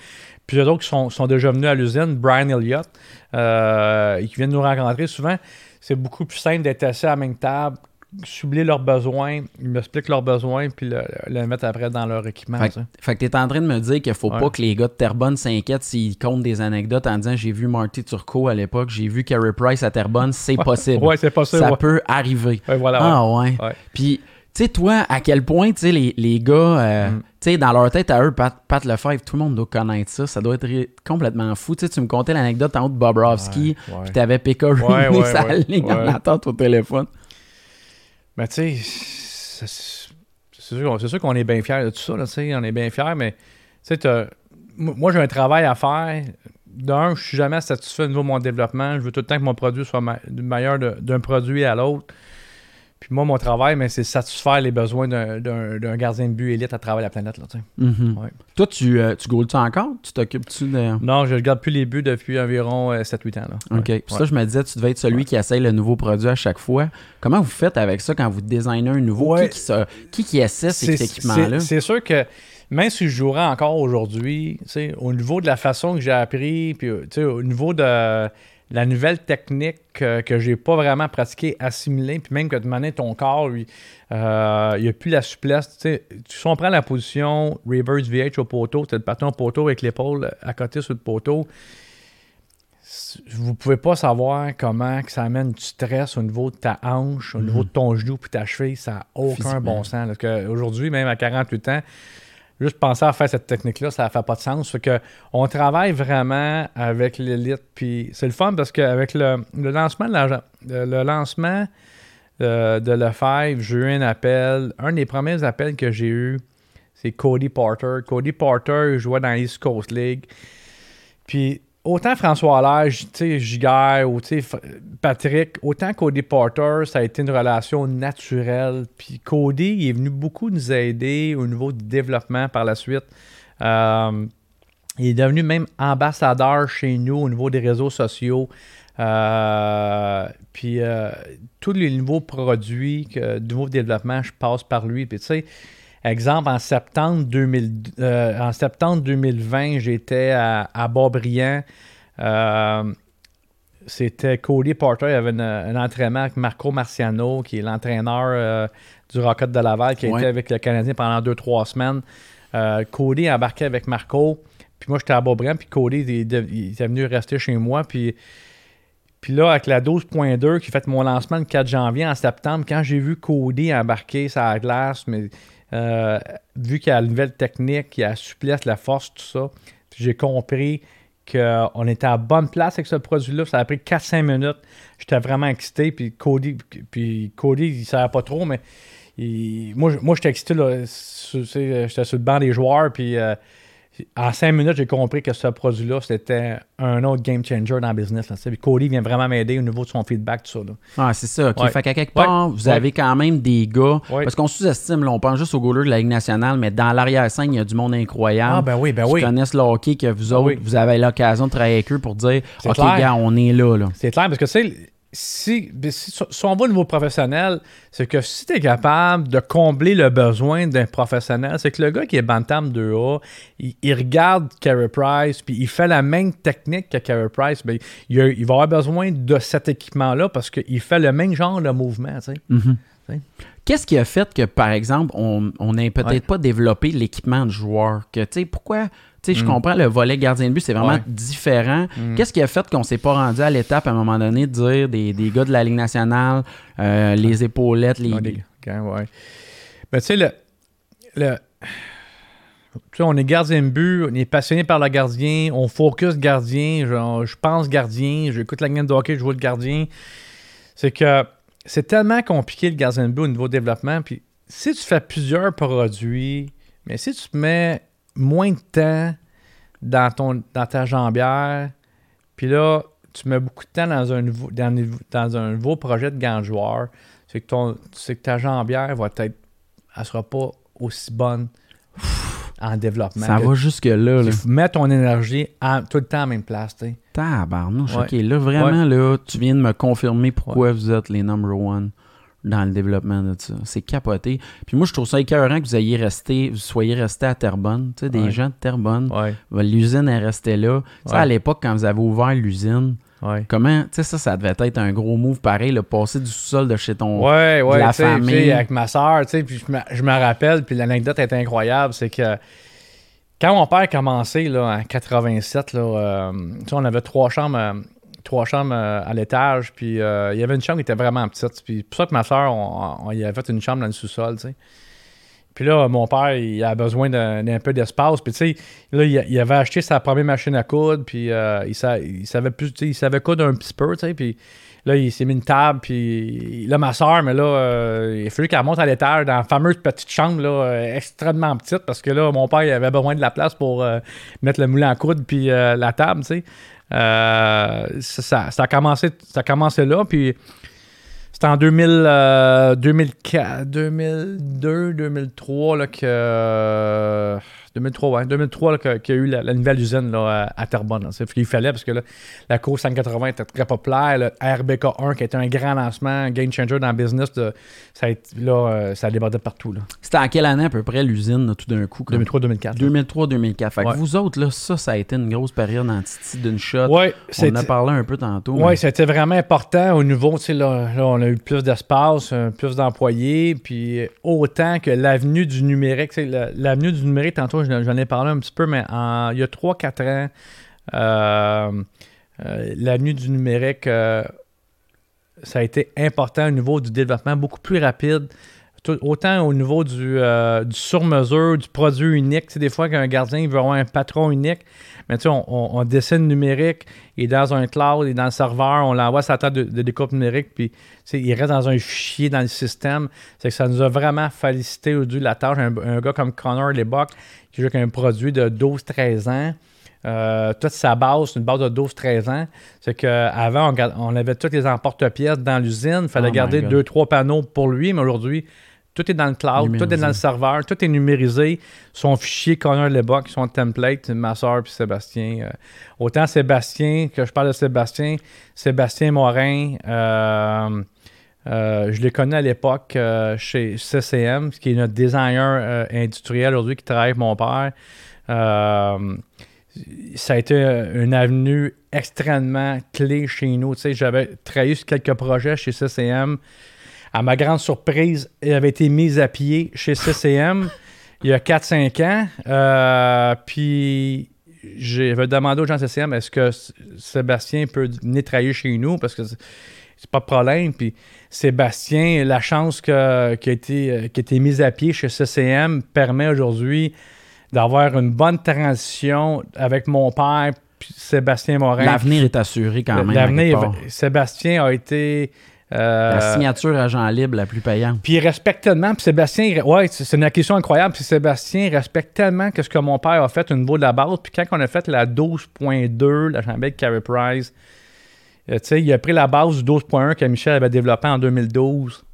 plusieurs autres qui sont, sont déjà venus à l'usine. Brian Elliott, euh, qui viennent nous rencontrer souvent. C'est beaucoup plus simple d'être assis à la même table, subler leurs besoins, ils m'expliquent leurs besoins, puis le, le mettre après dans leur équipement. Fait, tu que t'es en train de me dire qu'il faut Ouais. pas que les gars de Terrebonne s'inquiètent s'ils comptent des anecdotes en disant j'ai vu Marty Turcot à l'époque, j'ai vu Carey Price à Terrebonne, c'est possible. Ouais, c'est possible. ça ouais. peut arriver. Ouais, voilà. Ah ouais. Puis, tu sais, toi, à quel point, tu sais, les, les gars, euh, Mm. tu sais, dans leur tête à eux, Pat, Pat Lefebvre, tout le monde doit connaître ça. Ça doit être complètement fou. Tu sais, tu me contais l'anecdote en haut de Bobrovski, puis t'avais Pekka Rooney ouais, ligne en attente au téléphone. Mais tu sais, c'est sûr, qu'on- est bien fiers de tout ça, là, on est bien fiers, mais tu sais, moi, j'ai un travail à faire. D'un, je suis jamais satisfait au niveau de mon développement. Je veux tout le temps que mon produit soit meilleur d'un produit à l'autre. Puis moi, mon travail, mais c'est satisfaire les besoins d'un- gardien de but élite à travers la planète. Là. Mhm. Ouais. Toi, tu, euh, tu goals-tu encore? Tu t'occupes-tu de. Non, je ne garde plus les buts depuis environ euh, 7-8 ans. Là. OK. Ouais. Puis ça, je me disais, tu devais être celui qui essaye le nouveau produit à chaque fois. Comment vous faites avec ça quand vous designez un nouveau? Qui, qui, se- qui qui essaie ces C'est- équipements-là? c'est- sûr que même si je jouerais encore aujourd'hui, tu sais, au niveau de la façon que j'ai appris, puis euh, au niveau de la nouvelle technique euh, que j'ai pas vraiment pratiqué, assimilé, puis même que de manière ton corps, lui, euh, il n'y a plus la souplesse. Tu sais, si on prend la position reverse VH au poteau, c'est le patron au poteau avec l'épaule à côté sur le poteau, vous pouvez pas savoir comment que ça amène du stress au niveau de ta hanche, au niveau de ton genou puis ta cheville. Ça n'a aucun bon sens. Parce que Aujourd'hui, même à 48 ans, juste penser à faire cette technique-là, ça ne fait pas de sens. Fait que on travaille vraiment avec l'élite. Puis c'est le fun parce qu'avec le, lancement de la- le lancement euh, j'ai eu un appel. Un des premiers appels que j'ai eu, c'est Cody Porter. Cody Porter jouait dans l'East Coast League. Puis autant François sais, Giguère ou Patrick, autant Cody Porter, ça a été une relation naturelle. Puis Cody, il est venu beaucoup nous aider au niveau du développement par la suite. Euh, il est devenu même ambassadeur chez nous au niveau des réseaux sociaux. Euh, puis euh, tous les nouveaux produits, que, nouveaux développements, je passe par lui. Puis tu sais, exemple, en septembre, 2000, euh, en septembre 2020, j'étais à, à Boisbriand. Euh, c'était Cody Porter, il y avait une- un entraînement avec Marco Marciano, qui est l'entraîneur euh, du Rocket de Laval, qui a Ouais. été avec le Canadien pendant deux, trois semaines. Euh, Cody embarqué avec Marco, puis moi j'étais à Beaubriand, puis Cody il, était venu rester chez moi, puis, puis là, avec la 12.2 qui fait mon lancement le 4 janvier en septembre, quand j'ai vu Cody embarquer sa glace, mais euh, vu qu'il y a la nouvelle technique, y a la souplesse, la force, tout ça, j'ai compris qu'on était à bonne place avec ce produit-là. Ça a pris 4-5 minutes. J'étais vraiment excité. Puis Cody, puis Cody il ne savait pas trop, mais moi, moi j'étais excité. J'étais sur le banc des joueurs. Puis euh, en cinq minutes, j'ai compris que ce produit-là, c'était un autre game changer dans le business. Là, puis Cody vient vraiment m'aider au niveau de son feedback, tout ça. Là. Ah, c'est ça. OK. Ouais. Fait qu'à quelque part, Ouais. vous avez quand même des gars. Ouais. Parce qu'on sous-estime, là, on pense juste aux goalers de la Ligue nationale, mais dans l'arrière-scène, il y a du monde incroyable. Ah, ben oui, ben qui oui. connaissent le hockey, que vous Ah autres, oui. vous avez l'occasion de travailler avec eux pour dire OK, clair. gars, on est là. là. C'est clair, parce que tu sais, si, si, si on va au niveau professionnel, c'est que si tu es capable de combler le besoin d'un professionnel, c'est que le gars qui est Bantam 2A, il, il regarde Carey Price, puis il fait la même technique que Carey Price, ben, il, a- il va avoir besoin de cet équipement-là parce qu'il fait le même genre de mouvement. tu sais. Oui. Qu'est-ce qui a fait que, par exemple, on on n'ait peut-être Ouais. pas développé l'équipement de joueur? Que, pourquoi? Tu sais, je comprends le volet gardien de but, c'est vraiment Mm. Ouais. différent. Mm. Qu'est-ce qui a fait qu'on s'est pas rendu à l'étape à un moment donné de dire des, des gars de la Ligue nationale, euh, les épaulettes, les. Ouais, des- ok, ouais. Mais tu sais, le, le- tu sais, on est gardien de but, on est passionné par le gardien, on focus gardien, genre, je pense gardien, j'écoute la game de hockey, je joue le gardien. C'est que c'est tellement compliqué le gardien de but au niveau développement. Puis si tu fais plusieurs produits, mais si tu mets moins de temps dans, ton, dans ta jambière, puis là, tu mets beaucoup de temps dans un nouveau, dans, dans un nouveau projet de gant de joueur, c'est que, ton, c'est que ta jambière va être. Elle sera pas aussi bonne en développement. Ça va jusque-là. Là. tu mets ton énergie tout le temps la même place. Tabarnouche, Ouais. OK. Là, vraiment, là, tu viens de me confirmer pourquoi vous êtes les number one dans le développement de ça. C'est capoté. Puis moi, je trouve ça écœurant que vous ayez resté, vous soyez resté à Terrebonne. Tu sais, des Ouais. gens de Terrebonne. Ouais, L'usine est restée là. Tu sais, à l'époque, quand vous avez ouvert l'usine, ouais. comment, tu sais, ça, ça devait être un gros move pareil, le passer du sous-sol de chez ton. Ouais, ouais, la famille. avec ma soeur, tu sais, puis je me, rappelle, puis l'anecdote est incroyable, c'est que quand mon père a commencé, là, en 87, là, euh, on avait trois chambres, euh, trois chambres euh, à l'étage, puis euh, il y avait une chambre qui était vraiment petite, puis pour ça que ma soeur, on, y avait fait une chambre dans le sous-sol, tu sais. Puis là, mon père, il a besoin d'un peu d'espace. Puis tu sais, là, il, avait acheté sa première machine à coudre, puis euh, il, sa- il savait il savait coudre un petit peu, tu sais, puis là, il s'est mis une table, puis là, ma soeur, mais là, il a fallu qu'elle monte à l'étage dans la fameuse petite chambre, là, extrêmement petite, parce que là, mon père, il avait besoin de la place pour mettre le moulin à coudre, puis la table, tu sais. Euh, ça, ça, a commencé, ça a commencé là, puis c'était en 2000, euh, 2004, 2002, 2003 là, que. 2003, ouais, 2003 là, que- qu'il y a eu la, la nouvelle usine là, à, à Terrebonne. C'est ce qu'il fallait parce que là, la course 180 était très populaire. Le RBK1 qui était un grand lancement, un game changer dans le business, de- ça, a été- là, euh, ça a débordé partout. là. C'était en quelle année à peu près l'usine, tout d'un coup? comme- 2003-2004. 2003-2004. Fait que vous autres, là, ça, ça a été une grosse période en Titi d'une shot. Ouais, On en a parlé un peu tantôt. Oui, mais- c'était vraiment important au niveau, tu sais, là, là, on a eu plus d'espace, euh, plus d'employés, puis autant que l'avenue du numérique, tu sais, la- l'avenue du numérique, tantôt, j'en ai parlé un petit peu, mais en- il y a 3-4 ans, euh, euh, l'avenue du numérique, euh, ça a été important au niveau du développement, beaucoup plus rapide. Tout- autant au niveau du, euh, du sur-mesure, du produit unique. Des fois, qu'un gardien il veut avoir un patron unique, mais on, on- on dessine numérique, il est dans un cloud, il est dans le serveur, on l'envoie la table de, de découpe numérique, puis il reste dans un fichier dans le système. C'est que ça nous a vraiment félicité au début de la tâche. Un, un gars comme Connor Lebock, qui joue avec un produit de 12-13 ans, euh, toute sa base, une base de 12-13 ans. C'est qu'avant, on, on avait tous les emporte-pièces dans l'usine. Il fallait Oh garder God. deux, trois panneaux pour lui, mais aujourd'hui, tout est dans le cloud, tout est dans le serveur, tout est numérisé. Son fichier Connor Lebock, son template, ma soeur puis Sébastien. euh, autant Sébastien, que je parle de Sébastien, Sébastien Morin, euh, euh, je l'ai connu à l'époque chez CCM, qui est notre designer industriel aujourd'hui qui travaille avec mon père. Ça a été une avenue extrêmement clé chez nous. Tu sais, j'avais travaillé sur quelques projets chez CCM. À ma grande surprise, il avait été mis à pied chez CCM il y a 4-5 ans. Euh, puis j'avais demandé aux gens de CCM est-ce que Sébastien peut venir travailler chez nous? Parce que c'est pas de problème. Puis Sébastien, la chance qui, a été, a été mise à pied chez CCM permet aujourd'hui d'avoir une bonne transition avec mon père puis Sébastien Morin. L'avenir est assuré quand même. L'avenir. Sébastien a été Euh, La signature agent libre la plus payante. Puis il respecte tellement. Puis Sébastien, ouais, c'est une acquisition incroyable. Puis Sébastien respecte tellement que ce que mon père a fait au niveau de la base. Puis quand on a fait la 12.2, la chambre avec Carey Price, euh, tu sais, il a pris la base du 12.1 que Michel avait développé en 2012.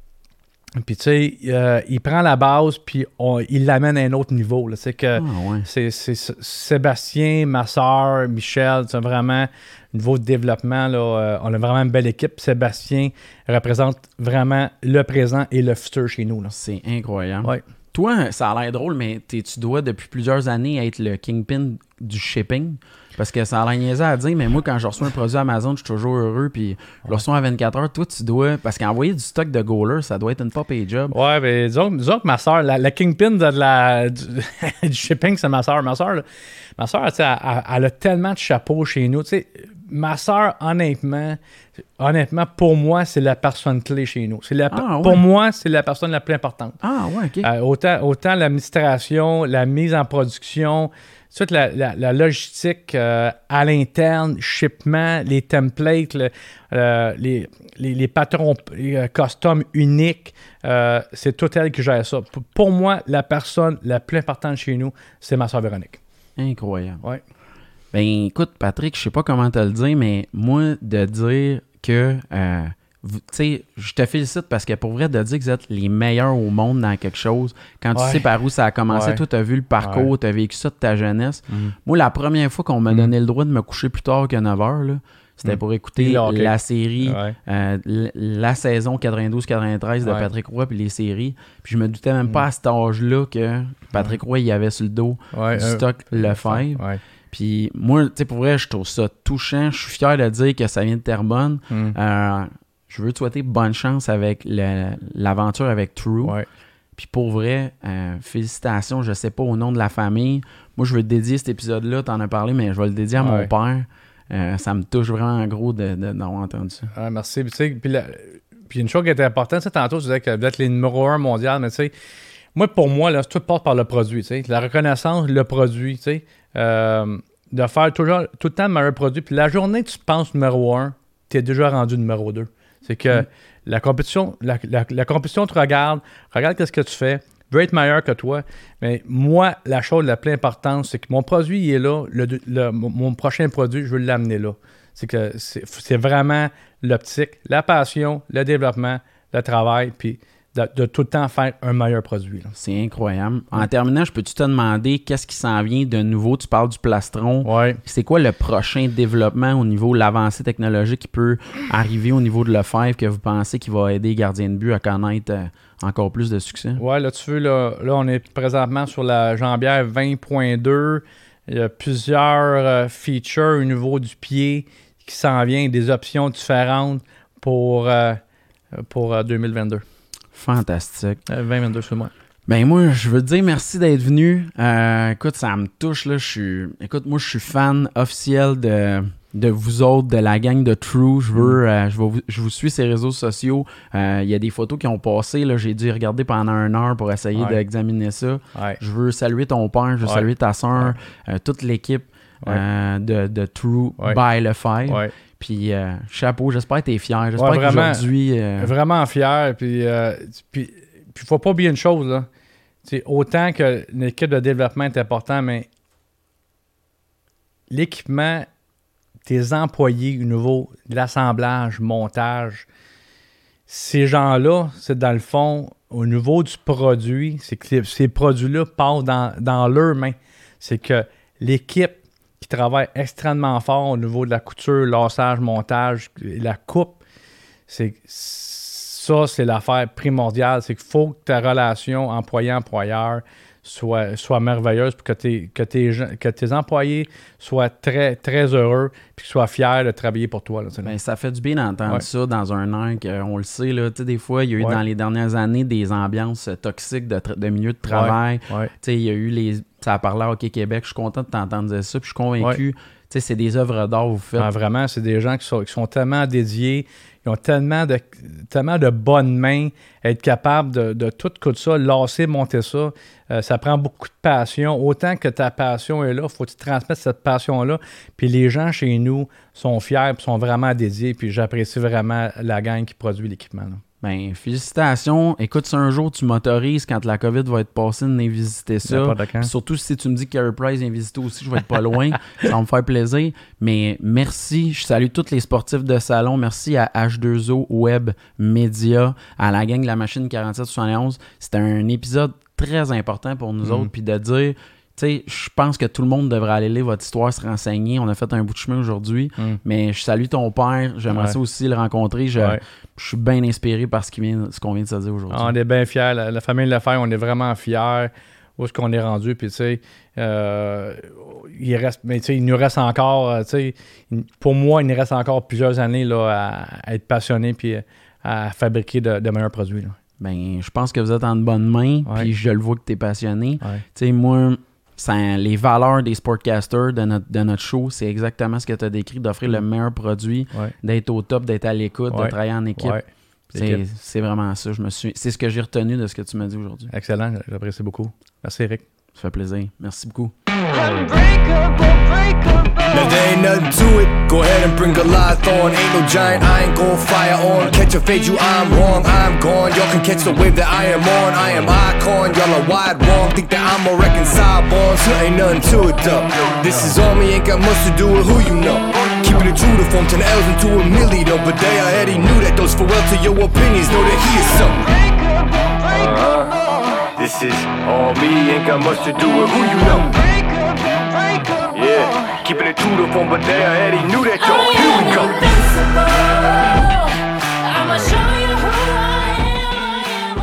Puis tu sais, euh, il prend la base, puis on- il l'amène à un autre niveau. là. C'est que Ah, ouais. c'est Sébastien, ma soeur, Michel, c'est vraiment niveau de développement. Là, euh, on a vraiment une belle équipe. Sébastien représente vraiment le présent et le futur chez nous. C'est incroyable. Ouais. Toi, ça a l'air drôle, mais tu dois depuis plusieurs années être le kingpin du shipping? Parce que ça a l'air niaiseux à dire, mais moi, quand je reçois un produit Amazon, je suis toujours heureux. Puis je le reçois en 24 heures. Toi, tu dois. Parce qu'envoyer du stock de goaler, ça doit être une pas pay job. Ouais, mais disons, disons que ma soeur, la, la kingpin de la, du, du shipping, c'est ma soeur. Ma soeur, là, ma soeur, elle, elle- elle a tellement de chapeaux chez nous. Tu sais, ma soeur, honnêtement, honnêtement, pour moi, c'est la personne clé chez nous. C'est la, Ah, ouais. Pour moi, c'est la personne la plus importante. Ah, ouais, OK. Euh, autant autant l'administration, la mise en production, toute la, la- la logistique euh, à l'interne, shipment, les templates, le- euh, les, les, les patrons euh, custom uniques, c'est tout elle qui gère ça. Pour moi, la personne la plus importante chez nous, c'est ma soeur Véronique. Incroyable. Ouais. Ben écoute, Patrick, je sais pas comment te le dire, mais moi, de dire que euh, tu sais, je te félicite parce que pour vrai, de dire que vous êtes les meilleurs au monde dans quelque chose, quand tu sais par où ça a commencé, Ouais. toi, tu as vu le parcours, Ouais. tu as vécu ça de ta jeunesse. Mhm. Moi, la première fois qu'on m'a Mhm. donné le droit de me coucher plus tard que 9 heures, là, c'était Mhm. pour écouter la série, euh, la saison 92-93 de. Patrick Roy puis les séries. Puis je me doutais même Mhm. pas à cet âge-là que Patrick Roy, il avait sur le dos du euh, stock Lefebvre. Puis moi, tu sais, pour vrai, je trouve ça touchant. Je suis fier de dire que ça vient de Terrebonne. Mhm. Euh, je veux te souhaiter bonne chance avec l'aventure avec True. Ouais. Puis pour vrai, euh, félicitations, je sais pas, au nom de la famille. Moi, je veux te dédier cet épisode-là, t'en as parlé, mais je vais le dédier à mon père. Euh, ça me touche vraiment en gros de- de- d'avoir entendu ça. Ouais, merci. Puis, tu sais, puis, la- puis une chose qui était importante, tu sais, tantôt, tu disais que vous êtes les numéro un mondial, mais tu sais, moi, pour moi, là, tout passe par le produit. tu sais. La reconnaissance, le produit, tu sais. Euh, de faire toujours, tout le temps le meilleur produit. Puis la journée que tu penses numéro un, tu es déjà rendu numéro deux. C'est que Mm. la compétition, la, la- la compétition te regarde, regarde qu'est-ce que tu fais, veut être meilleur que toi. Mais moi, la chose la plus importante, c'est que mon produit il est là, le, le- mon prochain produit, je veux l'amener là. C'est que c'est vraiment l'optique, la passion, le développement, le travail, puis de, de tout le temps faire un meilleur produit. C'est incroyable. En terminant, je peux-tu te demander qu'est-ce qui s'en vient de nouveau? Tu parles du plastron. Ouais. C'est quoi le prochain développement au niveau de l'avancée technologique qui peut arriver au niveau de Lefebvre que vous pensez qui va aider les gardiens de but à connaître euh, encore plus de succès? Ouais, là, tu veux, là, là, on est présentement sur la jambière 20.2. Il y a plusieurs euh, features au niveau du pied qui s'en viennent, des options différentes pour, euh, pour euh, 2022. Fantastique. Euh, 2022, c'est moi. Ben moi, je veux te dire merci d'être venu. Euh, écoute, ça me touche là. Je suis, écoute, moi je suis fan officiel de, de vous autres, de la gang de True. Je veux, euh, je, vous, je vous suis sur les réseaux sociaux. Euh, Il y a des photos qui ont passé là. J'ai dû regarder pendant une heure pour essayer Ouais. d'examiner ça. Ouais. Je veux saluer ton père, je veux Ouais. saluer ta soeur, toute l'équipe euh, de, de True Ouais. by Lefebvre. Ouais. Puis euh, chapeau, j'espère que tu es fier. J'espère Ouais, vraiment. qu'aujourd'hui. euh, Vraiment fier. Puis, euh, puis, puis faut pas oublier une chose. Là. Autant que l'équipe de développement est important, mais l'équipement, tes employés au niveau de l'assemblage, montage, ces gens-là, c'est dans le fond, au niveau du produit, c'est que ces, ces produits-là passent dans, dans leurs mains. C'est que l'équipe qui travaille extrêmement fort au niveau de la couture, lassage, montage, la coupe, c'est ça, c'est l'affaire primordiale. C'est qu'il faut que ta relation employé-employeur soit, soit merveilleuse pour que tes, que, tes, que tes employés soient très, très heureux puis qu'ils soient fiers de travailler pour toi. là. Ben, ça fait du bien d'entendre Ouais. ça dans un air que, on le sait, là, des fois, il y a eu Ouais. dans les dernières années des ambiances euh, toxiques de, milieu de travail. Ouais. Il y a eu les ça a parlé à Hockey Québec. Je suis content de t'entendre dire ça. Puis je suis convaincu, c'est des œuvres d'art vous faites. Ah, vraiment, c'est des gens qui sont, tellement dédiés, ils ont tellement de, tellement de bonnes mains, être capable de, tout coup ça, lasser, monter ça. euh, ça prend beaucoup de passion. Autant que ta passion est là, faut que tu transmettes cette passion-là. Puis les gens chez nous sont fiers, sont vraiment dédiés. Puis j'apprécie vraiment la gang qui produit l'équipement. Ben, félicitations. Écoute, si un jour tu m'autorises, quand la COVID va être passée, de venir visiter ça. Surtout si tu me dis que Carey Price vient visiter aussi, je vais être pas loin. ça va me faire plaisir. Mais merci. Je salue tous les sportifs de salon. Merci à H2O Web Media, à la gang de la machine 4771. C'était un épisode très important pour nous Mhm. autres. Puis de dire, je pense que tout le monde devrait aller lire votre histoire, se renseigner. On a fait un bout de chemin aujourd'hui. Mm. Mais je salue ton père. J'aimerais Ouais. ça aussi le rencontrer. Je, Ouais. je suis bien inspiré par ce qu'il vient- qu'on vient de se dire aujourd'hui. Ah, on est bien fiers. La, la famille Lefebvre, on est vraiment fiers où est-ce qu'on est rendu. Puis, tu sais, euh, il reste, mais tu sais, il nous reste encore, euh, tu sais, pour moi, il nous reste encore plusieurs années là, à, à être passionné puis à fabriquer de, de meilleurs produits. là. Ben, je pense que vous êtes en de bonnes mains, puis je le vois que tu es passionné. Ouais. Tu sais, moi, ça- les valeurs des sportcasters de notre, de notre show, c'est exactement ce que tu as décrit, d'offrir le meilleur produit, Ouais. d'être au top, d'être à l'écoute, de travailler en équipe. Ouais. C'est Équipe. c'est vraiment ça. Je me suis, c'est ce que j'ai retenu de ce que tu m'as dit aujourd'hui. Excellent, j'apprécie beaucoup. Merci, Eric. Ça fait plaisir. Merci beaucoup. Unbreakable, breakable. Now there ain't nothing to it. Go ahead and bring a lot on. Ain't no giant, I ain't gon' fire on. Catch a fade, you I'm wrong, I'm gone. Y'all can catch the wave that I am on. I am icon, y'all are wide wrong. Think that I'm a reconcile born, so ain't nothing to it though. This is on me, ain't got much to do with who you know. Keeping it true to form 10 L's into a milli though. But they already knew that those farewell to your opinions. Know that he is something. Breakable, breakable. This is all me, ain't got much to do with who you know. Yeah, keeping it true to form, but they already knew that y'all. Here we go. I'ma show you who I am,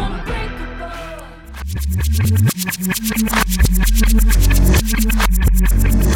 unbreakable.